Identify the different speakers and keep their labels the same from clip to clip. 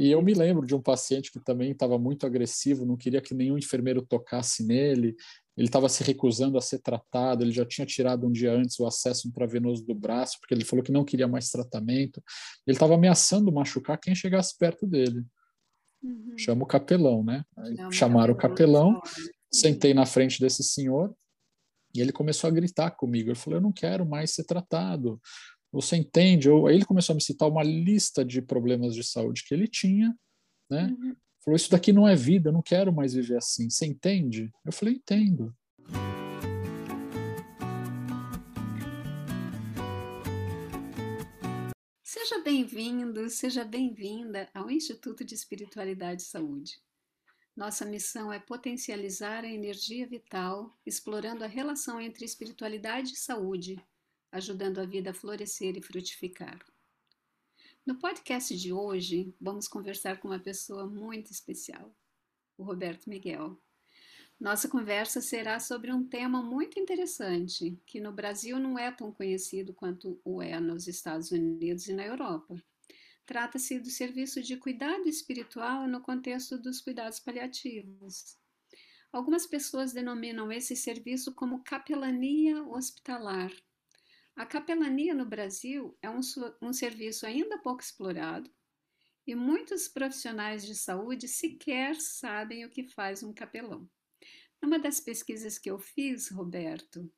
Speaker 1: E eu me lembro de um paciente que também estava muito agressivo, não queria que nenhum enfermeiro tocasse nele, ele estava se recusando a ser tratado, ele já tinha tirado um dia antes o acesso intravenoso do braço, porque ele falou que não queria mais tratamento. Ele estava ameaçando machucar quem chegasse perto dele. Uhum. Chama o capelão, né? Chamaram o capelão, sentei na frente desse senhor e ele começou a gritar comigo. Ele falou: Eu não quero mais ser tratado. Você entende? Eu... Aí ele começou a me citar uma lista de problemas de saúde que ele tinha, né? Uhum. Falou: Isso daqui não é vida, eu não quero mais viver assim. Você entende? Eu falei: Entendo.
Speaker 2: Seja bem-vindo, seja bem-vinda ao Instituto de Espiritualidade e Saúde. Nossa missão é potencializar a energia vital, explorando a relação entre espiritualidade e saúde, ajudando a vida a florescer e frutificar. No podcast de hoje, vamos conversar com uma pessoa muito especial, o Roberto Miguel. Nossa conversa será sobre um tema muito interessante, que no Brasil não é tão conhecido quanto o é nos Estados Unidos e na Europa. Trata-se do serviço de cuidado espiritual no contexto dos cuidados paliativos. Algumas pessoas denominam esse serviço como capelania hospitalar. A capelania no Brasil é um, um serviço ainda pouco explorado e muitos profissionais de saúde sequer sabem o que faz um capelão. Numa das pesquisas que eu fiz, Roberto,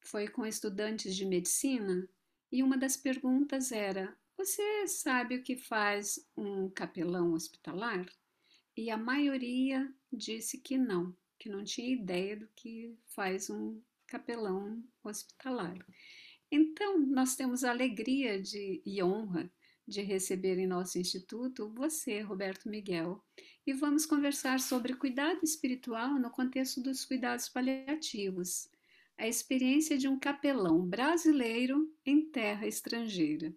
Speaker 2: foi com estudantes de medicina e uma das perguntas era: você sabe o que faz um capelão hospitalar? E a maioria disse que não, que não tinha ideia do que faz um capelão hospitalar. Então, nós temos a alegria de, e honra de receber em nosso instituto você, Roberto Miguel, e vamos conversar sobre cuidado espiritual no contexto dos cuidados paliativos, a experiência de um capelão brasileiro em terra estrangeira.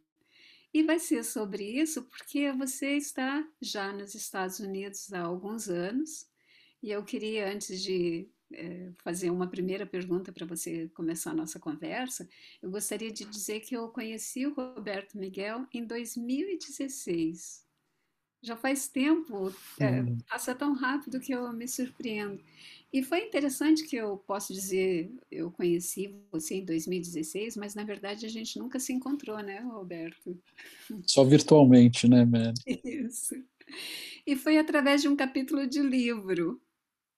Speaker 2: E vai ser sobre isso porque você está já nos Estados Unidos há alguns anos. E eu queria, antes de é, fazer uma primeira pergunta para você começar a nossa conversa, eu gostaria de dizer que eu conheci o Roberto Miguel em 2016. Já faz tempo, é, passa tão rápido que eu me surpreendo. E foi interessante que eu posso dizer, eu conheci você em 2016, mas na verdade a gente nunca se encontrou, né, Roberto?
Speaker 1: Só virtualmente, né, Mary?
Speaker 2: Isso. E foi através de um capítulo de livro.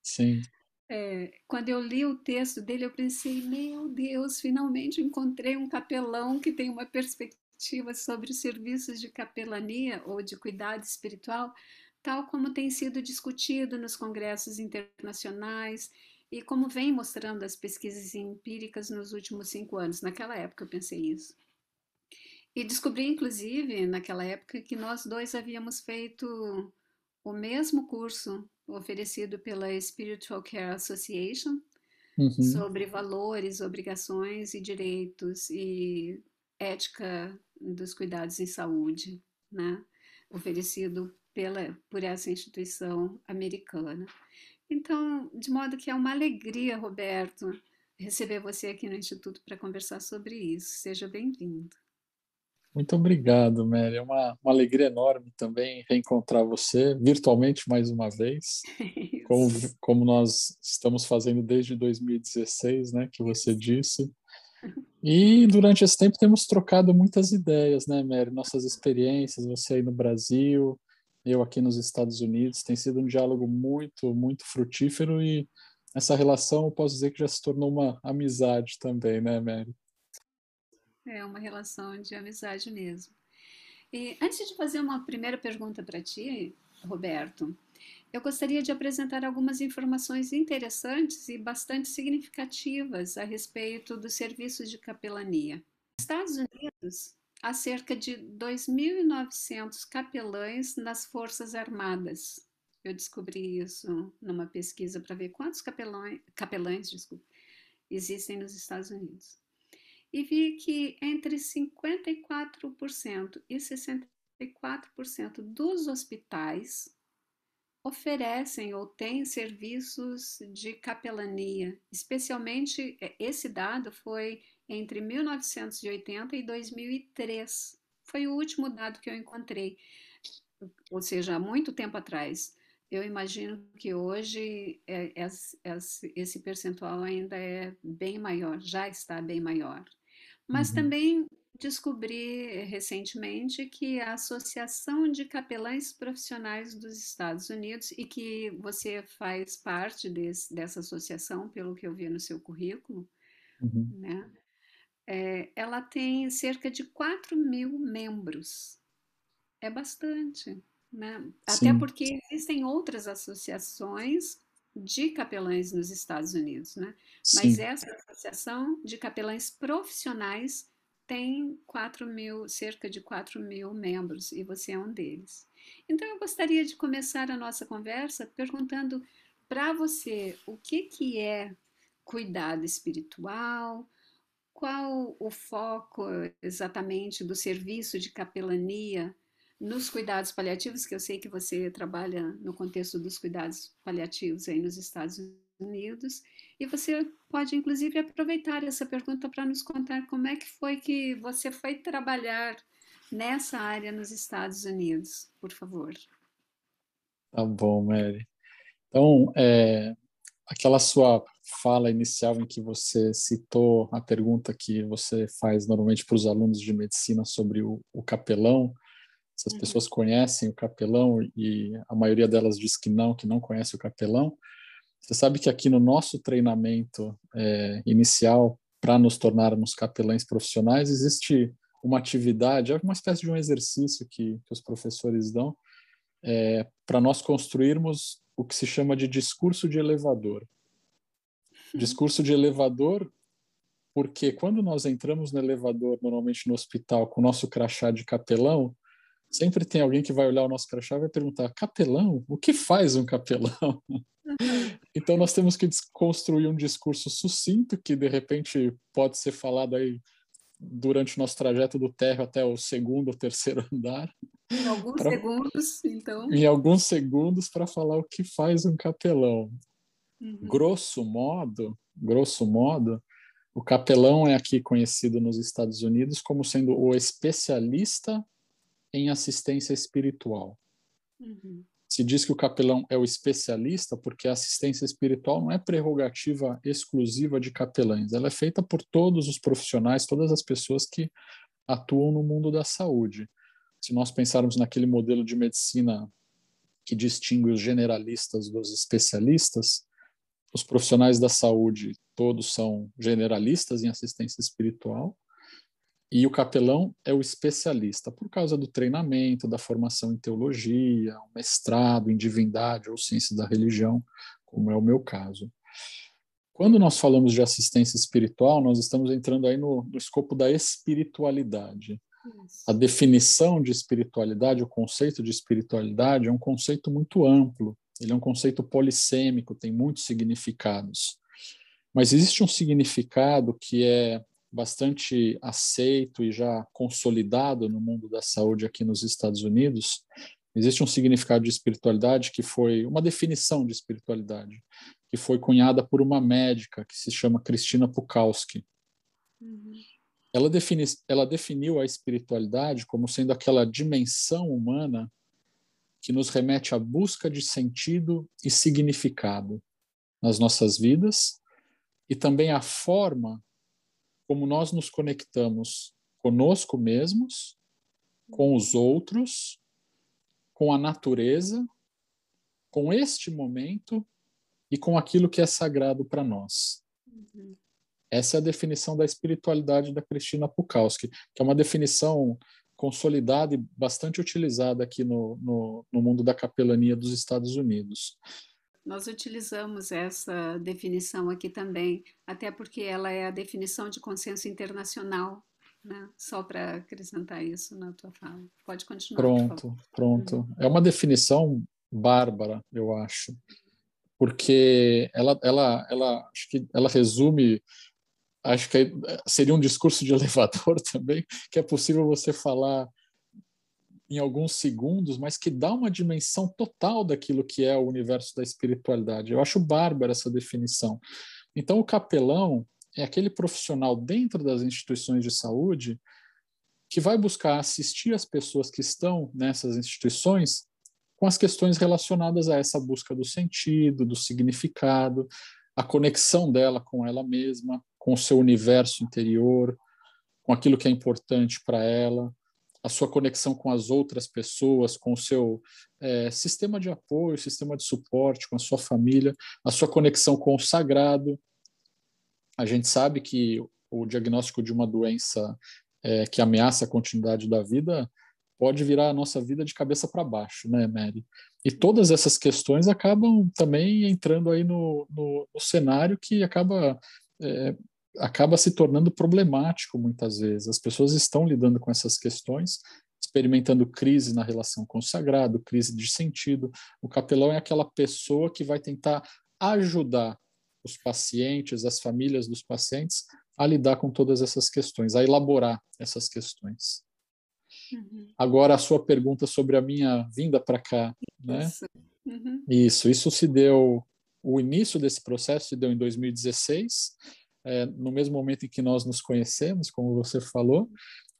Speaker 1: Sim.
Speaker 2: É, quando eu li o texto dele, eu pensei, meu Deus, finalmente encontrei um capelão que tem uma perspectiva sobre os serviços de capelania ou de cuidado espiritual tal como tem sido discutido nos congressos internacionais e como vem mostrando as pesquisas empíricas nos últimos cinco anos. Naquela época eu pensei isso. E descobri, inclusive, naquela época, que nós dois havíamos feito o mesmo curso oferecido pela Spiritual Care Association uhum. sobre valores, obrigações e direitos e ética dos cuidados em saúde, né? oferecido pela, por essa instituição americana. Então, de modo que é uma alegria, Roberto, receber você aqui no Instituto para conversar sobre isso. Seja bem-vindo.
Speaker 1: Muito obrigado, Mary. É uma, uma alegria enorme também reencontrar você virtualmente mais uma vez, como, como nós estamos fazendo desde 2016, né, que você disse. E durante esse tempo temos trocado muitas ideias, né, Mary? Nossas experiências, você aí no Brasil, eu aqui nos Estados Unidos. Tem sido um diálogo muito, muito frutífero e essa relação eu posso dizer que já se tornou uma amizade também, né, Mary?
Speaker 2: É uma relação de amizade mesmo. E antes de fazer uma primeira pergunta para ti, Roberto, eu gostaria de apresentar algumas informações interessantes e bastante significativas a respeito dos serviços de capelania. Nos Estados Unidos, há cerca de 2.900 capelães nas Forças Armadas. Eu descobri isso numa pesquisa para ver quantos capelões, capelães desculpa, existem nos Estados Unidos. E vi que entre 54% e 64% dos hospitais oferecem ou têm serviços de capelania. Especialmente, é, esse dado foi entre 1980 e 2003. Foi o último dado que eu encontrei. ou seja, há muito tempo atrás, eu imagino que hoje é, é, esse percentual ainda é bem maior, já está bem maior. Mas uhum. também descobri recentemente que a Associação de Capelães Profissionais dos Estados Unidos, e que você faz parte desse, dessa associação, pelo que eu vi no seu currículo, uhum. né? É, ela tem cerca de 4 mil membros. É bastante. Né? Até porque existem outras associações de capelães nos Estados Unidos, né? Mas essa associação de capelães profissionais tem 4 mil, cerca de 4 mil membros, e você é um deles. Então eu gostaria de começar a nossa conversa perguntando para você o que, que é cuidado espiritual, qual o foco exatamente do serviço de capelania nos cuidados paliativos, que eu sei que você trabalha no contexto dos cuidados paliativos aí nos Estados Unidos, e você pode inclusive aproveitar essa pergunta para nos contar como é que foi que você foi trabalhar nessa área nos Estados Unidos, por favor.
Speaker 1: Tá bom, Mary. Então, é, aquela sua fala inicial em que você citou a pergunta que você faz normalmente para os alunos de medicina sobre o, o capelão, se as uhum. pessoas conhecem o capelão e a maioria delas diz que não, que não conhece o capelão. Você sabe que aqui no nosso treinamento é, inicial para nos tornarmos capelães profissionais existe uma atividade, é uma espécie de um exercício que, que os professores dão é, para nós construirmos o que se chama de discurso de elevador. Uhum. Discurso de elevador porque quando nós entramos no elevador, normalmente no hospital, com o nosso crachá de capelão, sempre tem alguém que vai olhar o nosso crachá e vai perguntar: capelão? O que faz um capelão? Então nós temos que construir um discurso sucinto que de repente pode ser falado aí durante o nosso trajeto do térreo até o segundo ou terceiro andar.
Speaker 2: Em alguns pra... segundos, então.
Speaker 1: Em alguns segundos para falar o que faz um capelão. Uhum. Grosso modo, grosso modo, o capelão é aqui conhecido nos Estados Unidos como sendo o especialista em assistência espiritual. Uhum. Se diz que o capelão é o especialista porque a assistência espiritual não é prerrogativa exclusiva de capelães, ela é feita por todos os profissionais, todas as pessoas que atuam no mundo da saúde. Se nós pensarmos naquele modelo de medicina que distingue os generalistas dos especialistas, os profissionais da saúde todos são generalistas em assistência espiritual, e o capelão é o especialista, por causa do treinamento, da formação em teologia, um mestrado em divindade ou ciência da religião, como é o meu caso. Quando nós falamos de assistência espiritual, nós estamos entrando aí no, no escopo da espiritualidade. Isso. A definição de espiritualidade, o conceito de espiritualidade é um conceito muito amplo, ele é um conceito polissêmico, tem muitos significados. Mas existe um significado que é bastante aceito e já consolidado no mundo da saúde aqui nos Estados Unidos, existe um significado de espiritualidade que foi uma definição de espiritualidade que foi cunhada por uma médica que se chama Cristina Pukowski. Uhum. Ela, defini, ela definiu a espiritualidade como sendo aquela dimensão humana que nos remete à busca de sentido e significado nas nossas vidas e também a forma como nós nos conectamos conosco mesmos, com os outros, com a natureza, com este momento e com aquilo que é sagrado para nós. Uhum. Essa é a definição da espiritualidade da Cristina Pukowski, que é uma definição consolidada e bastante utilizada aqui no, no, no mundo da capelania dos Estados Unidos.
Speaker 2: Nós utilizamos essa definição aqui também, até porque ela é a definição de consenso internacional, né? Só para acrescentar isso na tua fala. Pode continuar.
Speaker 1: Pronto, pronto. Uhum. É uma definição bárbara, eu acho, porque ela, ela, ela, acho que ela resume acho que seria um discurso de elevador também, que é possível você falar em alguns segundos, mas que dá uma dimensão total daquilo que é o universo da espiritualidade. Eu acho bárbara essa definição. Então, o capelão é aquele profissional dentro das instituições de saúde que vai buscar assistir as pessoas que estão nessas instituições com as questões relacionadas a essa busca do sentido, do significado, a conexão dela com ela mesma, com o seu universo interior, com aquilo que é importante para ela, a sua conexão com as outras pessoas, com o seu é, sistema de apoio, sistema de suporte, com a sua família, a sua conexão com o sagrado. A gente sabe que o diagnóstico de uma doença é, que ameaça a continuidade da vida pode virar a nossa vida de cabeça para baixo, né, Mary? E todas essas questões acabam também entrando aí no, no, no cenário que acaba é, acaba se tornando problemático muitas vezes. As pessoas estão lidando com essas questões, experimentando crise na relação com o sagrado, crise de sentido. O capelão é aquela pessoa que vai tentar ajudar os pacientes, as famílias dos pacientes a lidar com todas essas questões, a elaborar essas questões. Uhum. Agora, a sua pergunta sobre a minha vinda para cá, né? Isso. Uhum. isso, isso se deu, o início desse processo se deu em 2016, é, no mesmo momento em que nós nos conhecemos, como você falou,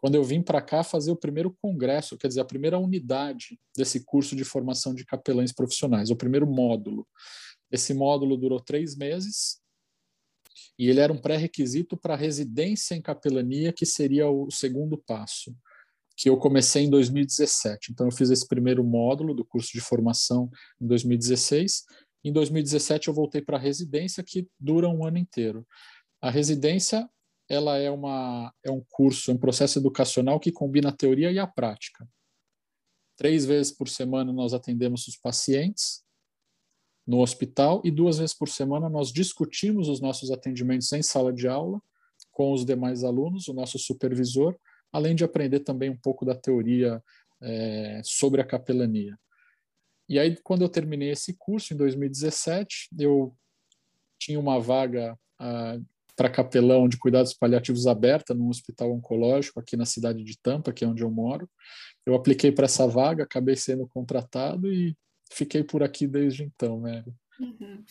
Speaker 1: quando eu vim para cá fazer o primeiro congresso, quer dizer, a primeira unidade desse curso de formação de capelães profissionais, o primeiro módulo. Esse módulo durou três meses e ele era um pré-requisito para a residência em capelania, que seria o segundo passo, que eu comecei em 2017. Então, eu fiz esse primeiro módulo do curso de formação em 2016. Em 2017, eu voltei para a residência, que dura um ano inteiro. A residência ela é, uma, é um curso, um processo educacional que combina a teoria e a prática. Três vezes por semana nós atendemos os pacientes no hospital e duas vezes por semana nós discutimos os nossos atendimentos em sala de aula com os demais alunos, o nosso supervisor, além de aprender também um pouco da teoria é, sobre a capelania. E aí, quando eu terminei esse curso, em 2017, eu tinha uma vaga ah, para capelão de cuidados paliativos aberta num hospital oncológico aqui na cidade de Tampa, que é onde eu moro. Eu apliquei para essa vaga, acabei sendo contratado e fiquei por aqui desde então, Mary. Uhum.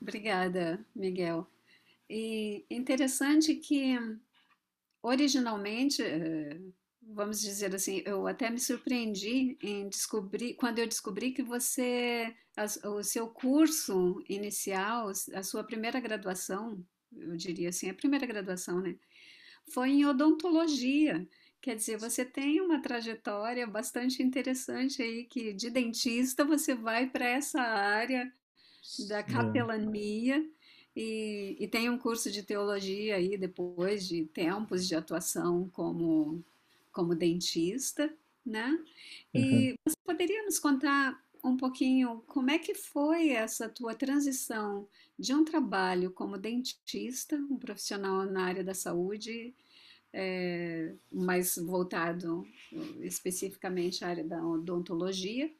Speaker 2: Obrigada, Miguel. E interessante que originalmente, eh, vamos dizer assim, eu até me surpreendi em descobrir quando eu descobri que você o seu curso inicial, a sua primeira graduação eu diria assim, a primeira graduação, né? Foi em odontologia. Quer dizer, você tem uma trajetória bastante interessante aí, que de dentista você vai para essa área da capelania e, e, tem um curso de teologia aí depois de tempos de atuação como, como dentista, né? E uhum. você poderia nos contar um pouquinho como é que foi essa tua transição de um trabalho como dentista, um profissional na área da saúde, é, mais voltado especificamente à área da odontologia,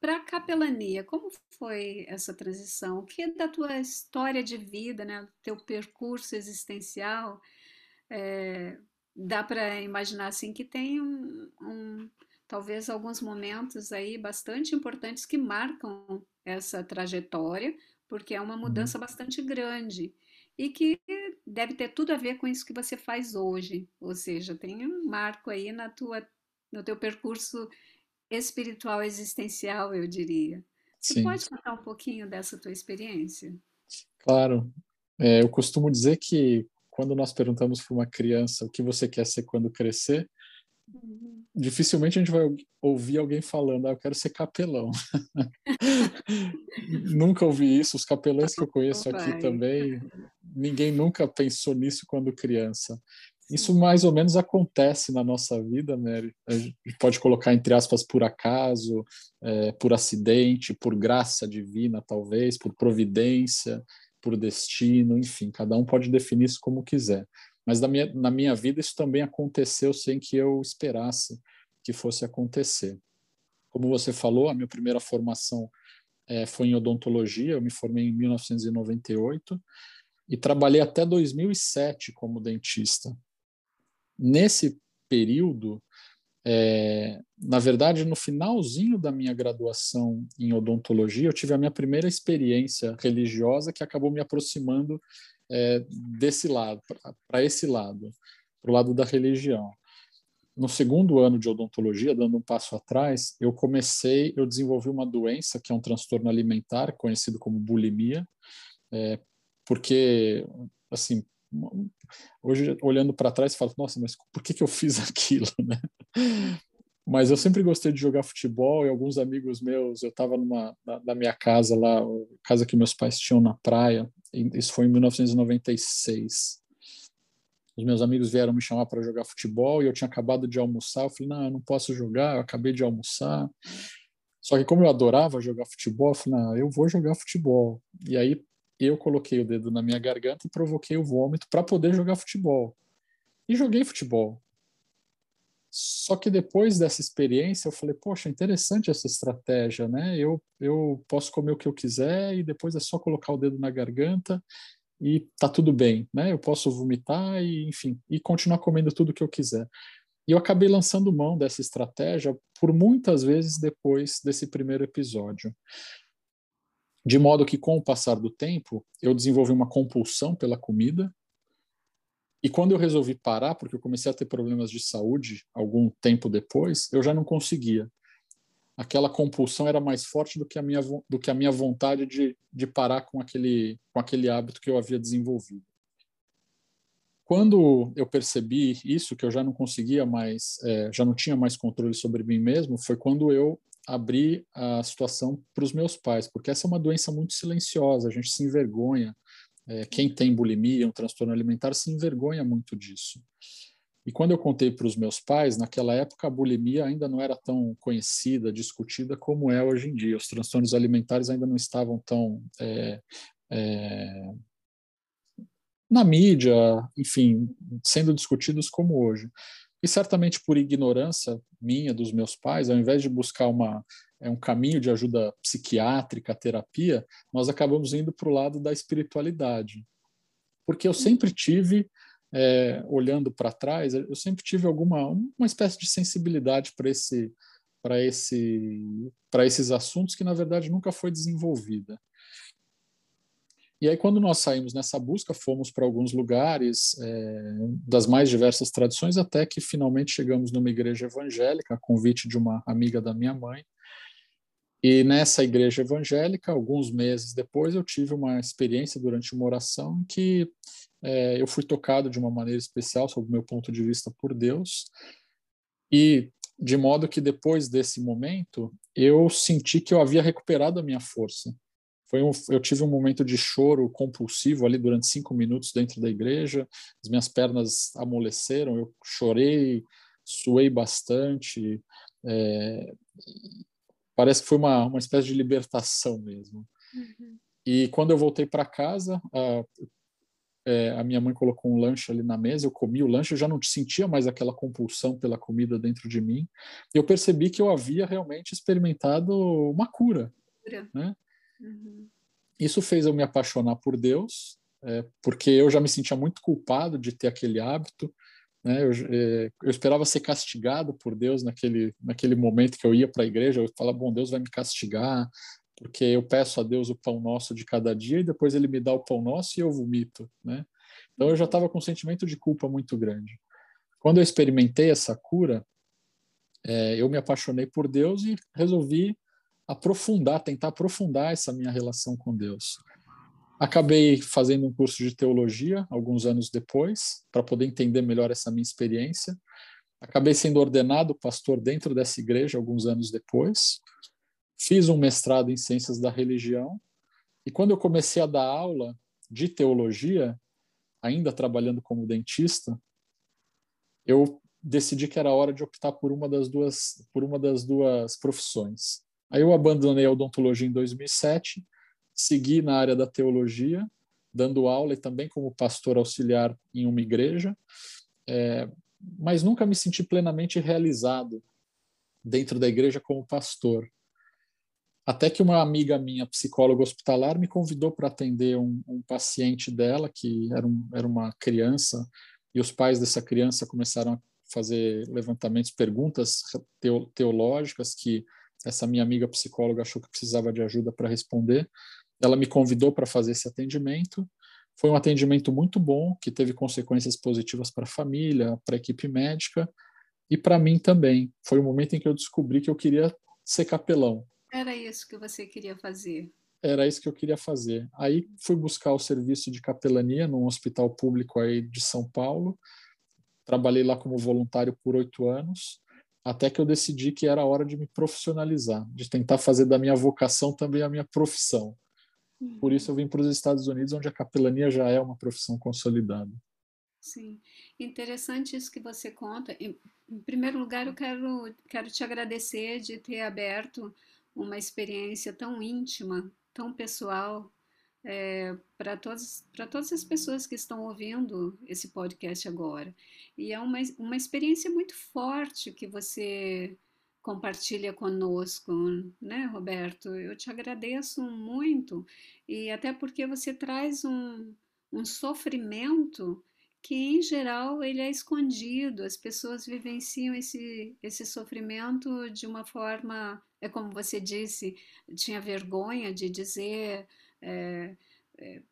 Speaker 2: para a capelania. Como foi essa transição? O que é da tua história de vida, né, teu percurso existencial? É, dá para imaginar assim que tem um, talvez alguns momentos aí bastante importantes que marcam essa trajetória, porque é uma uhum. mudança bastante grande e que deve ter tudo a ver com isso que você faz hoje, ou seja, tem um marco aí na tua, no teu percurso espiritual existencial, eu diria. Você Sim. pode contar um pouquinho dessa tua experiência?
Speaker 1: Claro. É, eu costumo dizer que quando nós perguntamos para uma criança o que você quer ser quando crescer. Dificilmente a gente vai ouvir alguém falando, ah, eu quero ser capelão. nunca ouvi isso. Os capelães que eu conheço aqui também, ninguém nunca pensou nisso quando criança. Isso mais ou menos acontece na nossa vida, Mary. A gente pode colocar entre aspas por acaso, é, por acidente, por graça divina, talvez, por providência, por destino, enfim, cada um pode definir isso como quiser. Mas na minha, na minha vida isso também aconteceu sem que eu esperasse que fosse acontecer. Como você falou, a minha primeira formação é, foi em odontologia, eu me formei em 1998 e trabalhei até 2007 como dentista. Nesse período, é, na verdade, no finalzinho da minha graduação em odontologia, eu tive a minha primeira experiência religiosa que acabou me aproximando é, desse lado, para esse lado, para o lado da religião. no segundo ano de odontologia, dando um passo atrás, eu comecei, eu desenvolvi uma doença que é um transtorno alimentar conhecido como bulimia, é, porque assim hoje olhando para trás falo nossa mas por que que eu fiz aquilo né mas eu sempre gostei de jogar futebol e alguns amigos meus eu estava na, na, minha casa lá casa que meus pais tinham na praia isso foi em 1996 os meus amigos vieram me chamar para jogar futebol e eu tinha acabado de almoçar. Eu falei, não, eu não posso jogar, eu acabei de almoçar. Só que como eu adorava jogar futebol, eu falei, não, eu vou jogar futebol. E aí eu coloquei o dedo na minha garganta e provoquei o vômito para poder jogar futebol. E joguei futebol. Só que depois dessa experiência, eu falei, poxa, interessante essa estratégia, né? Eu, eu posso comer o que eu quiser e depois é só colocar o dedo na garganta e tá tudo bem, né? Eu posso vomitar e, enfim, e continuar comendo tudo que eu quiser. E eu acabei lançando mão dessa estratégia por muitas vezes depois desse primeiro episódio. De modo que, com o passar do tempo, eu desenvolvi uma compulsão pela comida. E quando eu resolvi parar, porque eu comecei a ter problemas de saúde algum tempo depois, eu já não conseguia aquela compulsão era mais forte do que a minha, do que a minha vontade de, de parar com aquele, com aquele hábito que eu havia desenvolvido. Quando eu percebi isso, que eu já não conseguia mais, é, já não tinha mais controle sobre mim mesmo, foi quando eu abri a situação para os meus pais, porque essa é uma doença muito silenciosa, a gente se envergonha. É, quem tem bulimia, um transtorno alimentar, se envergonha muito disso. E quando eu contei para os meus pais, naquela época a bulimia ainda não era tão conhecida, discutida como é hoje em dia. Os transtornos alimentares ainda não estavam tão é, é, na mídia, enfim, sendo discutidos como hoje. E certamente por ignorância minha, dos meus pais, ao invés de buscar uma, é, um caminho de ajuda psiquiátrica, terapia, nós acabamos indo para o lado da espiritualidade. Porque eu sempre tive é, olhando para trás, eu sempre tive alguma uma espécie de sensibilidade para esse para esse para esses assuntos que na verdade nunca foi desenvolvida. E aí quando nós saímos nessa busca, fomos para alguns lugares é, das mais diversas tradições, até que finalmente chegamos numa igreja evangélica, a convite de uma amiga da minha mãe. E nessa igreja evangélica, alguns meses depois, eu tive uma experiência durante uma oração que é, eu fui tocado de uma maneira especial, sob o meu ponto de vista, por Deus. E de modo que depois desse momento, eu senti que eu havia recuperado a minha força. Foi um, eu tive um momento de choro compulsivo ali durante cinco minutos dentro da igreja. As minhas pernas amoleceram, eu chorei, suei bastante. É, parece que foi uma, uma espécie de libertação mesmo. Uhum. E quando eu voltei para casa, uh, é, a minha mãe colocou um lanche ali na mesa, eu comi o lanche, eu já não sentia mais aquela compulsão pela comida dentro de mim. E eu percebi que eu havia realmente experimentado uma cura. Né? Uhum. Isso fez eu me apaixonar por Deus, é, porque eu já me sentia muito culpado de ter aquele hábito. Né? Eu, é, eu, esperava ser castigado por Deus naquele, naquele momento que eu ia para a igreja. Eu falava, bom, Deus vai me castigar, porque eu peço a Deus o pão nosso de cada dia e depois ele me dá o pão nosso e eu vomito, né? Então eu já estava com um sentimento de culpa muito grande. Quando eu experimentei essa cura, é, eu me apaixonei por Deus e resolvi aprofundar, tentar aprofundar essa minha relação com Deus. Acabei fazendo um curso de teologia alguns anos depois, para poder entender melhor essa minha experiência. Acabei sendo ordenado pastor dentro dessa igreja alguns anos depois. Fiz um mestrado em ciências da religião e quando eu comecei a dar aula de teologia, ainda trabalhando como dentista, eu decidi que era hora de optar por uma das duas por uma das duas profissões. Aí eu abandonei a odontologia em 2007, segui na área da teologia, dando aula e também como pastor auxiliar em uma igreja, é, mas nunca me senti plenamente realizado dentro da igreja como pastor. Até que uma amiga minha, psicóloga hospitalar, me convidou para atender um, um, paciente dela, que era, um, era uma criança, e os pais dessa criança começaram a fazer levantamentos, perguntas teológicas que essa minha amiga psicóloga achou que precisava de ajuda para responder. Ela me convidou para fazer esse atendimento. Foi um atendimento muito bom, que teve consequências positivas para a família, para a equipe médica. e para mim também. Foi o momento em que eu descobri que eu queria ser capelão.
Speaker 2: Era isso que você queria fazer?
Speaker 1: Era isso que eu queria fazer. Aí fui buscar o serviço de capelania num hospital público aí de São Paulo. Trabalhei lá como voluntário por oito anos, até que eu decidi que era hora de me profissionalizar, de tentar fazer da minha vocação também a minha profissão. Por isso eu vim para os Estados Unidos, onde a capelania já é uma profissão consolidada.
Speaker 2: Sim, interessante isso que você conta. Em, em primeiro lugar, eu quero, quero te agradecer de ter aberto uma experiência tão íntima, tão pessoal, é, para todas, todas as pessoas que estão ouvindo esse podcast agora. E é uma, uma experiência muito forte que você compartilha conosco, né, Roberto? Eu te agradeço muito, e até porque você traz um, um sofrimento que, em geral, ele é escondido, as pessoas vivenciam esse, esse sofrimento de uma forma, é como você disse, tinha vergonha de dizer. É, é,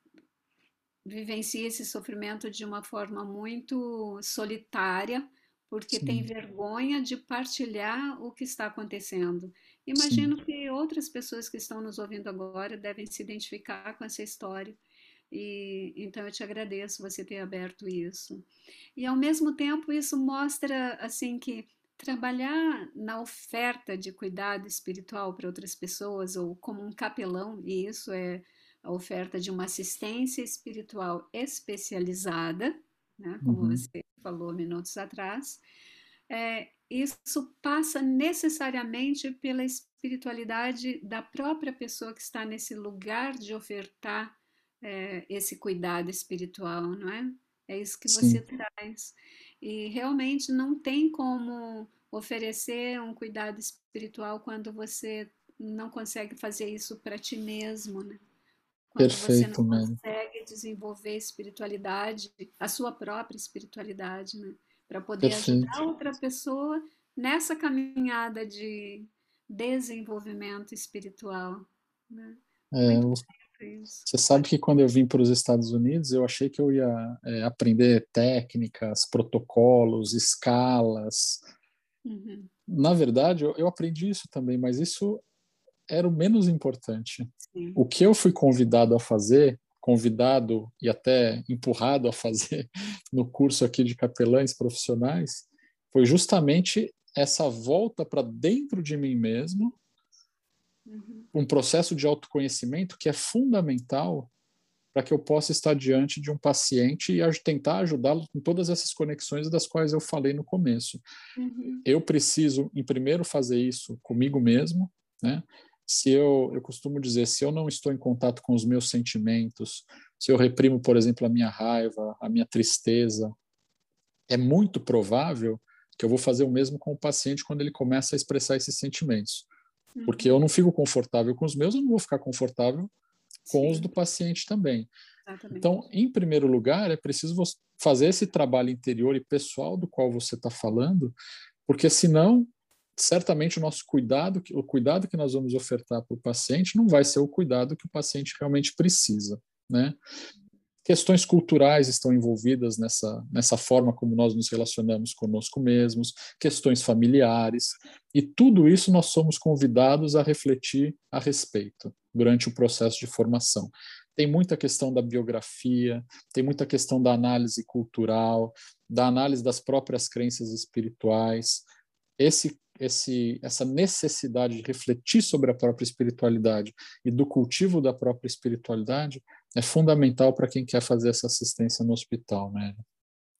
Speaker 2: vivencia esse sofrimento de uma forma muito solitária, porque Sim. tem vergonha de partilhar o que está acontecendo. Imagino Sim. que outras pessoas que estão nos ouvindo agora devem se identificar com essa história. E então eu te agradeço você ter aberto isso. E ao mesmo tempo isso mostra assim que trabalhar na oferta de cuidado espiritual para outras pessoas ou como um capelão, e isso é a oferta de uma assistência espiritual especializada, né, como uhum. você falou minutos atrás, é, isso passa necessariamente pela espiritualidade da própria pessoa que está nesse lugar de ofertar é, esse cuidado espiritual, não é? É isso que Sim. você traz. E realmente não tem como oferecer um cuidado espiritual quando você não consegue fazer isso para ti mesmo, né? Quando Perfeito, você não consegue desenvolver espiritualidade, a sua própria espiritualidade, né? Para poder Perfeito. ajudar outra pessoa nessa caminhada de desenvolvimento espiritual. Né?
Speaker 1: É, você sabe que quando eu vim para os Estados Unidos, eu achei que eu ia é, aprender técnicas, protocolos, escalas. Uhum. Na verdade, eu, eu aprendi isso também, mas isso era o menos importante. Sim. O que eu fui convidado a fazer, convidado e até empurrado a fazer no curso aqui de capelães profissionais, foi justamente essa volta para dentro de mim mesmo, uhum. um processo de autoconhecimento que é fundamental para que eu possa estar diante de um paciente e tentar ajudá-lo com todas essas conexões das quais eu falei no começo. Uhum. Eu preciso, em primeiro, fazer isso comigo mesmo, né? Se eu, eu costumo dizer, se eu não estou em contato com os meus sentimentos, se eu reprimo, por exemplo, a minha raiva, a minha tristeza, é muito provável que eu vou fazer o mesmo com o paciente quando ele começa a expressar esses sentimentos. Uhum. Porque eu não fico confortável com os meus, eu não vou ficar confortável com Sim. os do paciente também. Exatamente. Então, em primeiro lugar, é preciso fazer esse trabalho interior e pessoal do qual você está falando, porque senão certamente o nosso cuidado, o cuidado que nós vamos ofertar para o paciente não vai ser o cuidado que o paciente realmente precisa, né? Questões culturais estão envolvidas nessa, nessa forma como nós nos relacionamos conosco mesmos, questões familiares, e tudo isso nós somos convidados a refletir a respeito durante o processo de formação. Tem muita questão da biografia, tem muita questão da análise cultural, da análise das próprias crenças espirituais. Esse esse, essa necessidade de refletir sobre a própria espiritualidade e do cultivo da própria espiritualidade é fundamental para quem quer fazer essa assistência no hospital, né?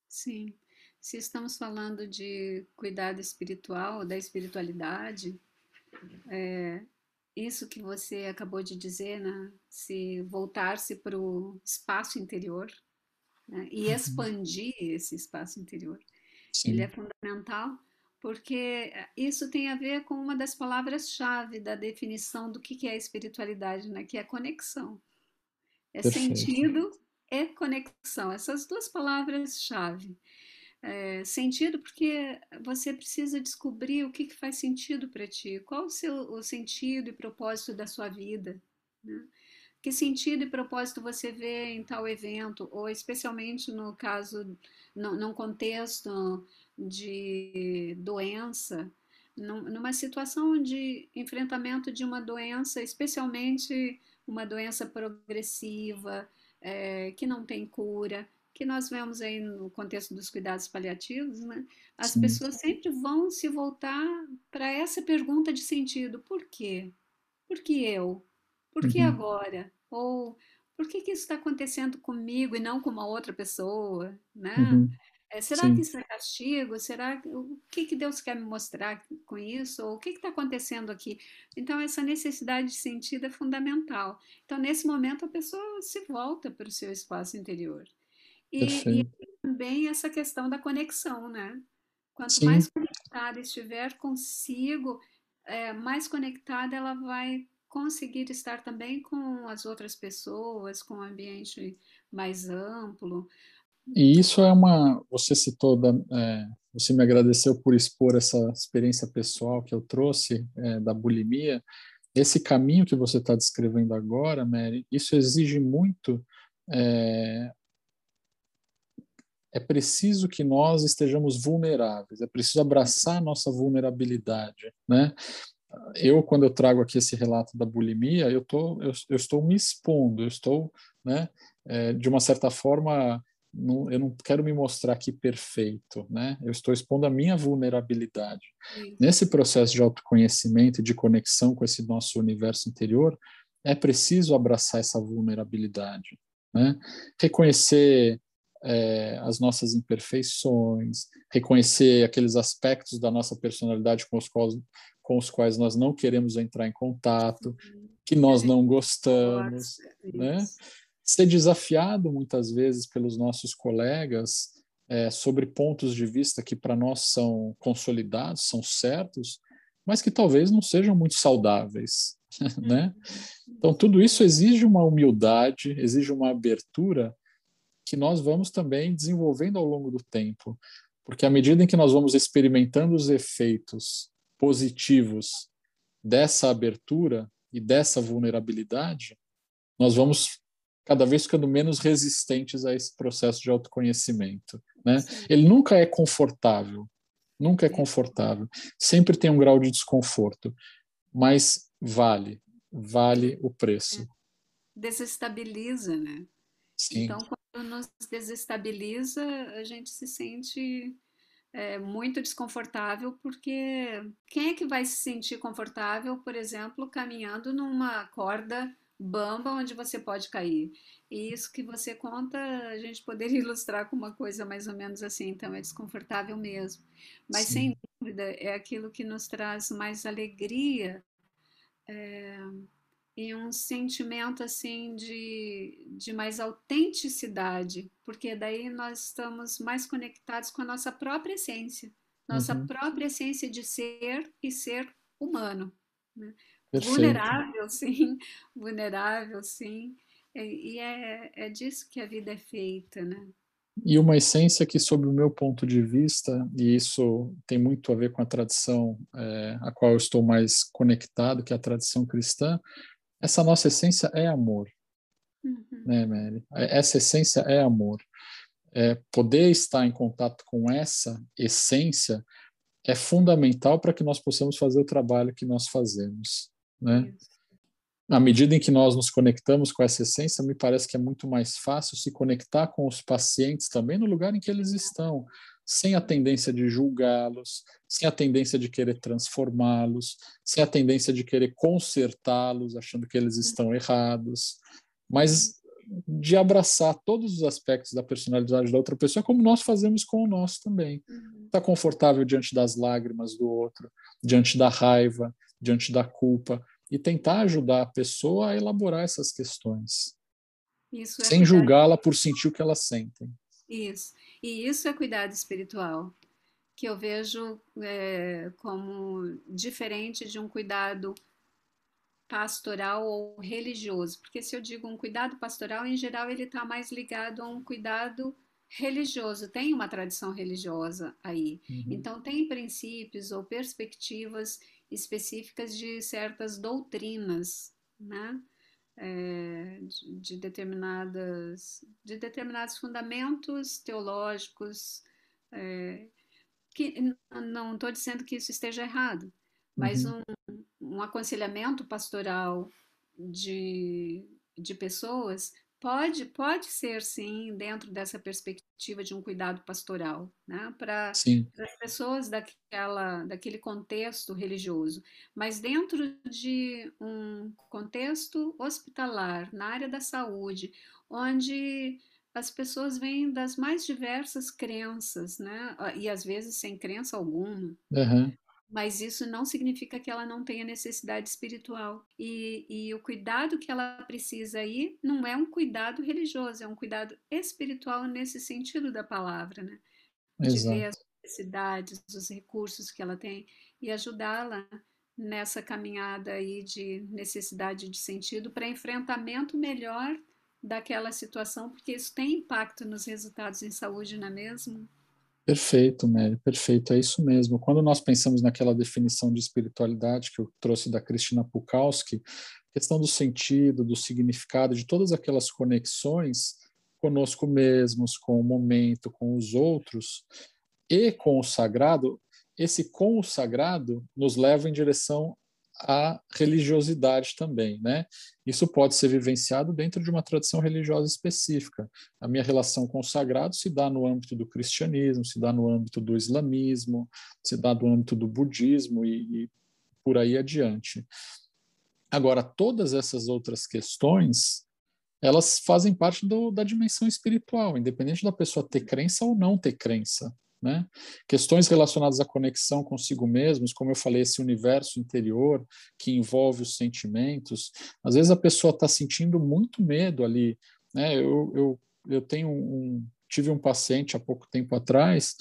Speaker 2: Sim. Se estamos falando de cuidado espiritual, da espiritualidade, é, isso que você acabou de dizer, né? se voltar-se para o espaço interior né? e uhum. expandir esse espaço interior, Sim. ele é fundamental porque isso tem a ver com uma das palavras-chave da definição do que é espiritualidade, né? que é conexão. É Perfeito. sentido e conexão, essas duas palavras-chave. É, sentido porque você precisa descobrir o que, que faz sentido para ti, qual o, seu, o sentido e propósito da sua vida. Né? Que sentido e propósito você vê em tal evento, ou especialmente no caso, no, num contexto de doença, numa situação de enfrentamento de uma doença, especialmente uma doença progressiva, é, que não tem cura, que nós vemos aí no contexto dos cuidados paliativos, né? As Sim. pessoas sempre vão se voltar para essa pergunta de sentido: por quê? Por que eu? Por que uhum. agora? Ou por que, que isso está acontecendo comigo e não com uma outra pessoa, né? Uhum. É, será Sim. que isso é castigo? Será o que, que Deus quer me mostrar com isso? Ou o que está acontecendo aqui? Então essa necessidade de sentido é fundamental. Então nesse momento a pessoa se volta para o seu espaço interior e, e, também essa questão da conexão, né? Quanto Sim. mais conectada estiver consigo, é, mais conectada ela vai conseguir estar também com as outras pessoas, com um ambiente mais amplo.
Speaker 1: E isso é uma. Você citou, da, é, você me agradeceu por expor essa experiência pessoal que eu trouxe é, da bulimia. Esse caminho que você está descrevendo agora, Mary, isso exige muito. É, é preciso que nós estejamos vulneráveis, é preciso abraçar a nossa vulnerabilidade, né? eu quando eu trago aqui esse relato da bulimia eu tô eu, eu estou me expondo eu estou né é, de uma certa forma não, eu não quero me mostrar aqui perfeito né? Eu estou expondo a minha vulnerabilidade. Sim. nesse processo de autoconhecimento e de conexão com esse nosso universo interior é preciso abraçar essa vulnerabilidade né? Reconhecer é, as nossas imperfeições, reconhecer aqueles aspectos da nossa personalidade com os quais, com os quais nós não queremos entrar em contato, que nós não gostamos, né? Ser desafiado muitas vezes pelos nossos colegas é, sobre pontos de vista que para nós são consolidados, são certos, mas que talvez não sejam muito saudáveis, né? Então tudo isso exige uma humildade, exige uma abertura que nós vamos também desenvolvendo ao longo do tempo, porque à medida em que nós vamos experimentando os efeitos positivos dessa abertura e dessa vulnerabilidade, nós vamos cada vez ficando menos resistentes a esse processo de autoconhecimento. Né? Ele nunca é confortável, nunca é confortável, sempre tem um grau de desconforto, mas vale, vale o preço. É.
Speaker 2: Desestabiliza, né?
Speaker 1: Sim.
Speaker 2: Então, quando nos desestabiliza, a gente se sente é, muito desconfortável, porque quem é que vai se sentir confortável, por exemplo, caminhando numa corda bamba onde você pode cair? E isso que você conta, a gente poderia ilustrar com uma coisa mais ou menos assim, então é desconfortável mesmo. Mas Sim. sem dúvida é aquilo que nos traz mais alegria. É, e um sentimento assim de, de mais autenticidade, porque daí nós estamos mais conectados com a nossa própria essência, nossa uhum. própria essência de ser e ser humano. Né? Vulnerável, sim, vulnerável, sim. E é, é disso que a vida é feita, né?
Speaker 1: E uma essência que, sob o meu ponto de vista, e isso tem muito a ver com a tradição é, a qual eu estou mais conectado, que é a tradição cristã, essa nossa essência é amor, uhum. né, Mary? Essa essência é amor. É, poder estar em contato com essa essência é fundamental para que nós possamos fazer o trabalho que nós fazemos, né? À medida em que nós nos conectamos com essa essência, me parece que é muito mais fácil se conectar com os pacientes também no lugar em que eles estão, sem a tendência de julgá-los, sem a tendência de querer transformá-los, sem a tendência de querer consertá-los, achando que eles estão errados, mas de abraçar todos os aspectos da personalidade da outra pessoa, como nós fazemos com o nosso também. Está uhum. confortável diante das lágrimas do outro, diante da raiva, diante da culpa, e tentar ajudar a pessoa a elaborar essas questões, é sem julgá-la por sentir o que elas sentem.
Speaker 2: Isso. E isso é cuidado espiritual, que eu vejo é, como diferente de um cuidado pastoral ou religioso. Porque se eu digo um cuidado pastoral, em geral, ele está mais ligado a um cuidado religioso, tem uma tradição religiosa aí. Uhum. Então, tem princípios ou perspectivas específicas de certas doutrinas, né? é, de, de, determinadas, de determinados fundamentos teológicos é, que não estou dizendo que isso esteja errado, mas uhum. um, um aconselhamento pastoral de, de pessoas pode, pode ser, sim, dentro dessa perspectiva de um cuidado pastoral, né? para as pessoas daquela, daquele contexto religioso. Mas dentro de um contexto hospitalar, na área da saúde, onde as pessoas vêm das mais diversas crenças, né? E às vezes sem crença alguma. Uhum mas isso não significa que ela não tenha necessidade espiritual. E, e o cuidado que ela precisa aí não é um cuidado religioso, é um cuidado espiritual nesse sentido da palavra, né? De Exato. ver as necessidades, os recursos que ela tem e ajudá-la nessa caminhada aí de necessidade de sentido para enfrentamento melhor daquela situação, porque isso tem impacto nos resultados em saúde, não é mesmo?
Speaker 1: Perfeito, Mary, perfeito, é isso mesmo. Quando nós pensamos naquela definição de espiritualidade que eu trouxe da Cristina Pukowski, questão do sentido, do significado, de todas aquelas conexões conosco mesmos, com o momento, com os outros e com o sagrado, esse com o sagrado nos leva em direção a religiosidade também, né? Isso pode ser vivenciado dentro de uma tradição religiosa específica. A minha relação com o sagrado se dá no âmbito do cristianismo, se dá no âmbito do islamismo, se dá no âmbito do budismo e, e por aí adiante. Agora, todas essas outras questões, elas fazem parte do, da dimensão espiritual, independente da pessoa ter crença ou não ter crença. Né? Questões relacionadas à conexão consigo mesmos, como eu falei, esse universo interior que envolve os sentimentos. Às vezes a pessoa está sentindo muito medo ali. Né? Eu, eu, eu tenho um, tive um paciente há pouco tempo atrás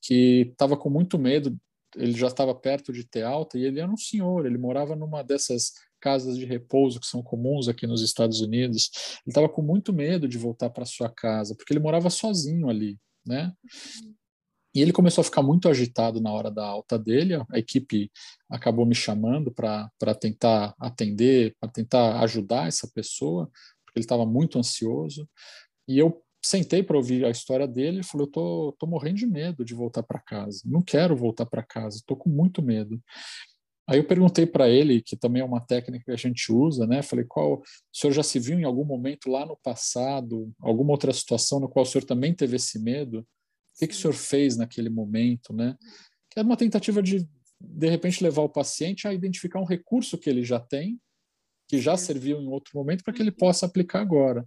Speaker 1: que estava com muito medo. Ele já estava perto de ter alta e ele era um senhor. Ele morava numa dessas casas de repouso que são comuns aqui nos Estados Unidos. Ele estava com muito medo de voltar para sua casa porque ele morava sozinho ali, né? E ele começou a ficar muito agitado na hora da alta dele. A equipe acabou me chamando para tentar atender, para tentar ajudar essa pessoa, porque ele estava muito ansioso. E eu sentei para ouvir a história dele e falei: Eu tô, tô morrendo de medo de voltar para casa. Não quero voltar para casa, estou com muito medo. Aí eu perguntei para ele, que também é uma técnica que a gente usa, né? Falei, qual o senhor já se viu em algum momento lá no passado, alguma outra situação no qual o senhor também teve esse medo? Que, que o senhor fez naquele momento, né? Que é uma tentativa de, de repente, levar o paciente a identificar um recurso que ele já tem, que já serviu em outro momento, para que ele uhum. possa aplicar agora.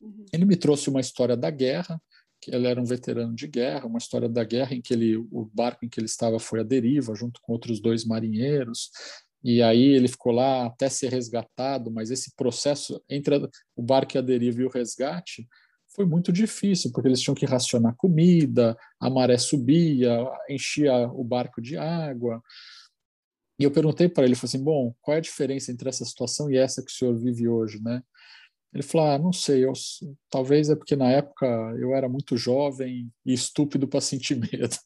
Speaker 1: Uhum. Ele me trouxe uma história da guerra, que ele era um veterano de guerra, uma história da guerra em que ele, o barco em que ele estava foi à deriva, junto com outros dois marinheiros, e aí ele ficou lá até ser resgatado, mas esse processo entre o barco e a deriva e o resgate foi muito difícil, porque eles tinham que racionar comida, a maré subia, enchia o barco de água. E eu perguntei para ele, falei assim, bom, qual é a diferença entre essa situação e essa que o senhor vive hoje, né? Ele falou, ah, não sei, eu, talvez é porque na época eu era muito jovem e estúpido para sentir medo.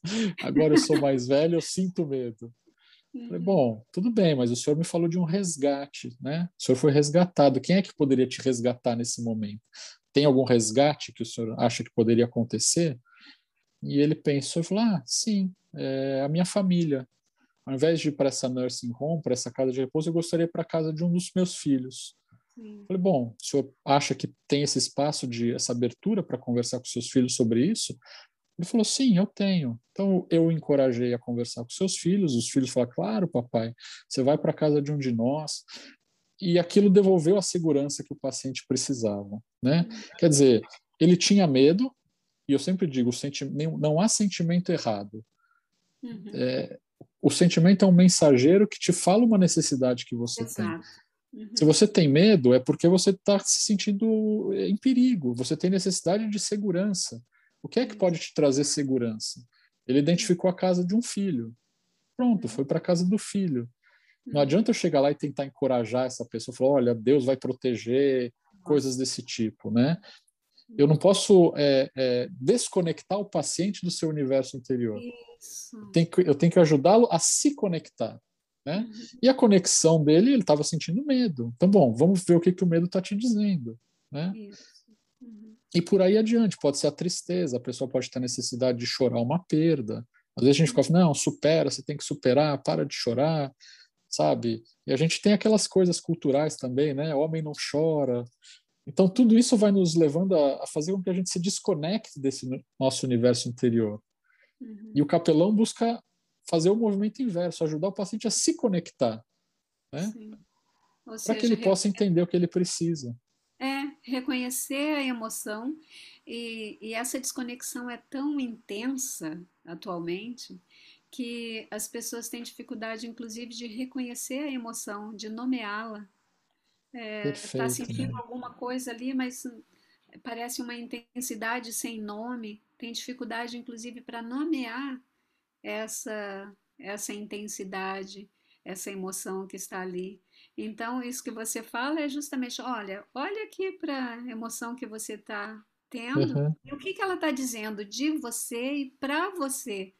Speaker 1: Agora eu sou mais velho, eu sinto medo. Falei, uhum. bom, tudo bem, mas o senhor me falou de um resgate, né? O senhor foi resgatado. Quem é que poderia te resgatar nesse momento? Tem algum resgate que o senhor acha que poderia acontecer? E ele pensou e falou: ah, sim, é a minha família. Ao invés de ir para essa nursing home, para essa casa de repouso, eu gostaria para a casa de um dos meus filhos. Sim. Falei, bom, o senhor acha que tem esse espaço de essa abertura para conversar com seus filhos sobre isso? Ele falou, sim, eu tenho. Então eu o encorajei a conversar com seus filhos. Os filhos falaram, claro, papai, você vai para a casa de um de nós e aquilo devolveu a segurança que o paciente precisava, né? Uhum. Quer dizer, ele tinha medo, e eu sempre digo, não há sentimento errado. Uhum. É, o sentimento é um mensageiro que te fala uma necessidade que você Exato. tem. Uhum. Se você tem medo, é porque você está se sentindo em perigo, você tem necessidade de segurança. O que é que pode te trazer segurança? Ele identificou a casa de um filho. Pronto, uhum. foi para a casa do filho. Não adianta eu chegar lá e tentar encorajar essa pessoa, falar, olha, Deus vai proteger, coisas desse tipo, né? Eu não posso é, é, desconectar o paciente do seu universo interior. Eu tenho que, eu tenho que ajudá-lo a se conectar. Né? Uhum. E a conexão dele, ele estava sentindo medo. Então, bom, vamos ver o que, que o medo está te dizendo. Né? Uhum. E por aí adiante, pode ser a tristeza, a pessoa pode ter necessidade de chorar uma perda, Às vezes a gente fica, não, supera, você tem que superar, para de chorar, sabe? E a gente tem aquelas coisas culturais também, né? Homem não chora. Então, tudo isso vai nos levando a, a fazer com que a gente se desconecte desse nosso universo interior. Uhum. E o capelão busca fazer o movimento inverso, ajudar o paciente a se conectar, né? Para que ele possa entender o que ele precisa.
Speaker 2: É, reconhecer a emoção e, e essa desconexão é tão intensa atualmente que as pessoas têm dificuldade, inclusive, de reconhecer a emoção, de nomeá-la. Está é, tá sentindo né? alguma coisa ali, mas parece uma intensidade sem nome. Tem dificuldade, inclusive, para nomear essa, essa intensidade, essa emoção que está ali. Então, isso que você fala é justamente, olha, olha aqui para a emoção que você está tendo uhum. e o que, que ela está dizendo de você e para você,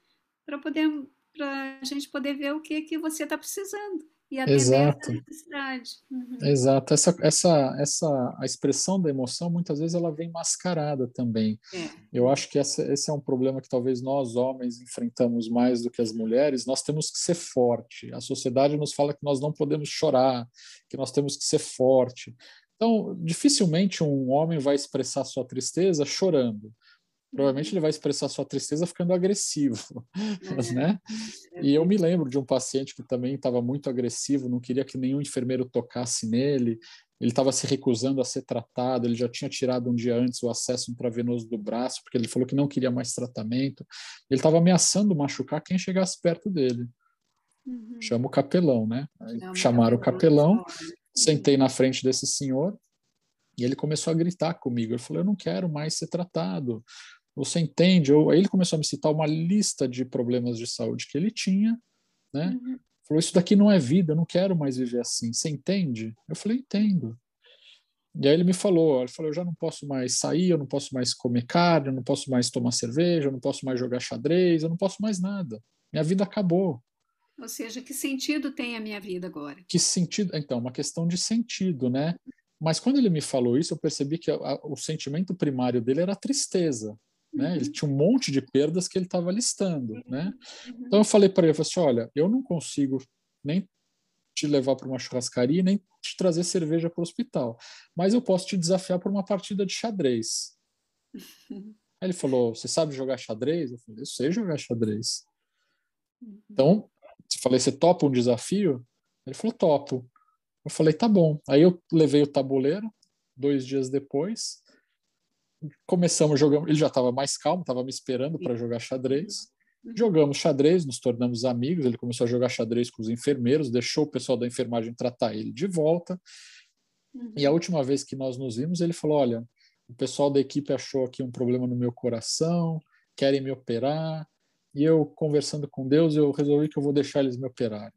Speaker 2: para poder para a gente poder ver o que que você está precisando e atender Exato. essa necessidade. Uhum.
Speaker 1: Exato. Essa, essa, essa, a expressão da emoção, muitas vezes, ela vem mascarada também. É. Eu acho que essa, esse é um problema que talvez nós, homens, enfrentamos mais do que as mulheres. Nós temos que ser forte. A sociedade nos fala que nós não podemos chorar, que nós temos que ser forte. Então, dificilmente um homem vai expressar sua tristeza chorando provavelmente ele vai expressar sua tristeza ficando agressivo, é. né? E eu me lembro de um paciente que também estava muito agressivo, não queria que nenhum enfermeiro tocasse nele, ele estava se recusando a ser tratado, ele já tinha tirado um dia antes o acesso intravenoso do braço, porque ele falou que não queria mais tratamento, ele estava ameaçando machucar quem chegasse perto dele. Uhum. Chama o capelão, né? Chamaram o capelão, sentei na frente desse senhor, e ele começou a gritar comigo. Ele falou: Eu não quero mais ser tratado. Você entende? Ou, aí ele começou a me citar uma lista de problemas de saúde que ele tinha, né? Uhum. Falou, isso daqui não é vida, eu não quero mais viver assim. Você entende? Eu falei, entendo. E aí ele me falou, ele falou, eu já não posso mais sair, eu não posso mais comer carne, eu não posso mais tomar cerveja, eu não posso mais jogar xadrez, eu não posso mais nada. Minha vida acabou.
Speaker 2: Ou seja, que sentido tem a minha vida agora?
Speaker 1: Que sentido? Então, uma questão de sentido, né? Mas quando ele me falou isso, eu percebi que a, a, o sentimento primário dele era tristeza. Né? Ele uhum. tinha um monte de perdas que ele estava listando. Né? Uhum. Então eu falei para ele, eu falei assim, olha, eu não consigo nem te levar para uma churrascaria, nem te trazer cerveja para o hospital, mas eu posso te desafiar para uma partida de xadrez. Aí ele falou, você sabe jogar xadrez? Eu falei, eu sei jogar xadrez. Uhum. Então, eu falei, você topa um desafio? Ele falou, topo. Eu falei, tá bom. Aí eu levei o tabuleiro, dois dias depois, começamos jogando. Ele já estava mais calmo, estava me esperando para jogar xadrez. Uhum. Jogamos xadrez, nos tornamos amigos. Ele começou a jogar xadrez com os enfermeiros, deixou o pessoal da enfermagem tratar ele de volta. Uhum. E a última vez que nós nos vimos, ele falou: Olha, o pessoal da equipe achou aqui um problema no meu coração, querem me operar. E eu, conversando com Deus, eu resolvi que eu vou deixar eles me operarem.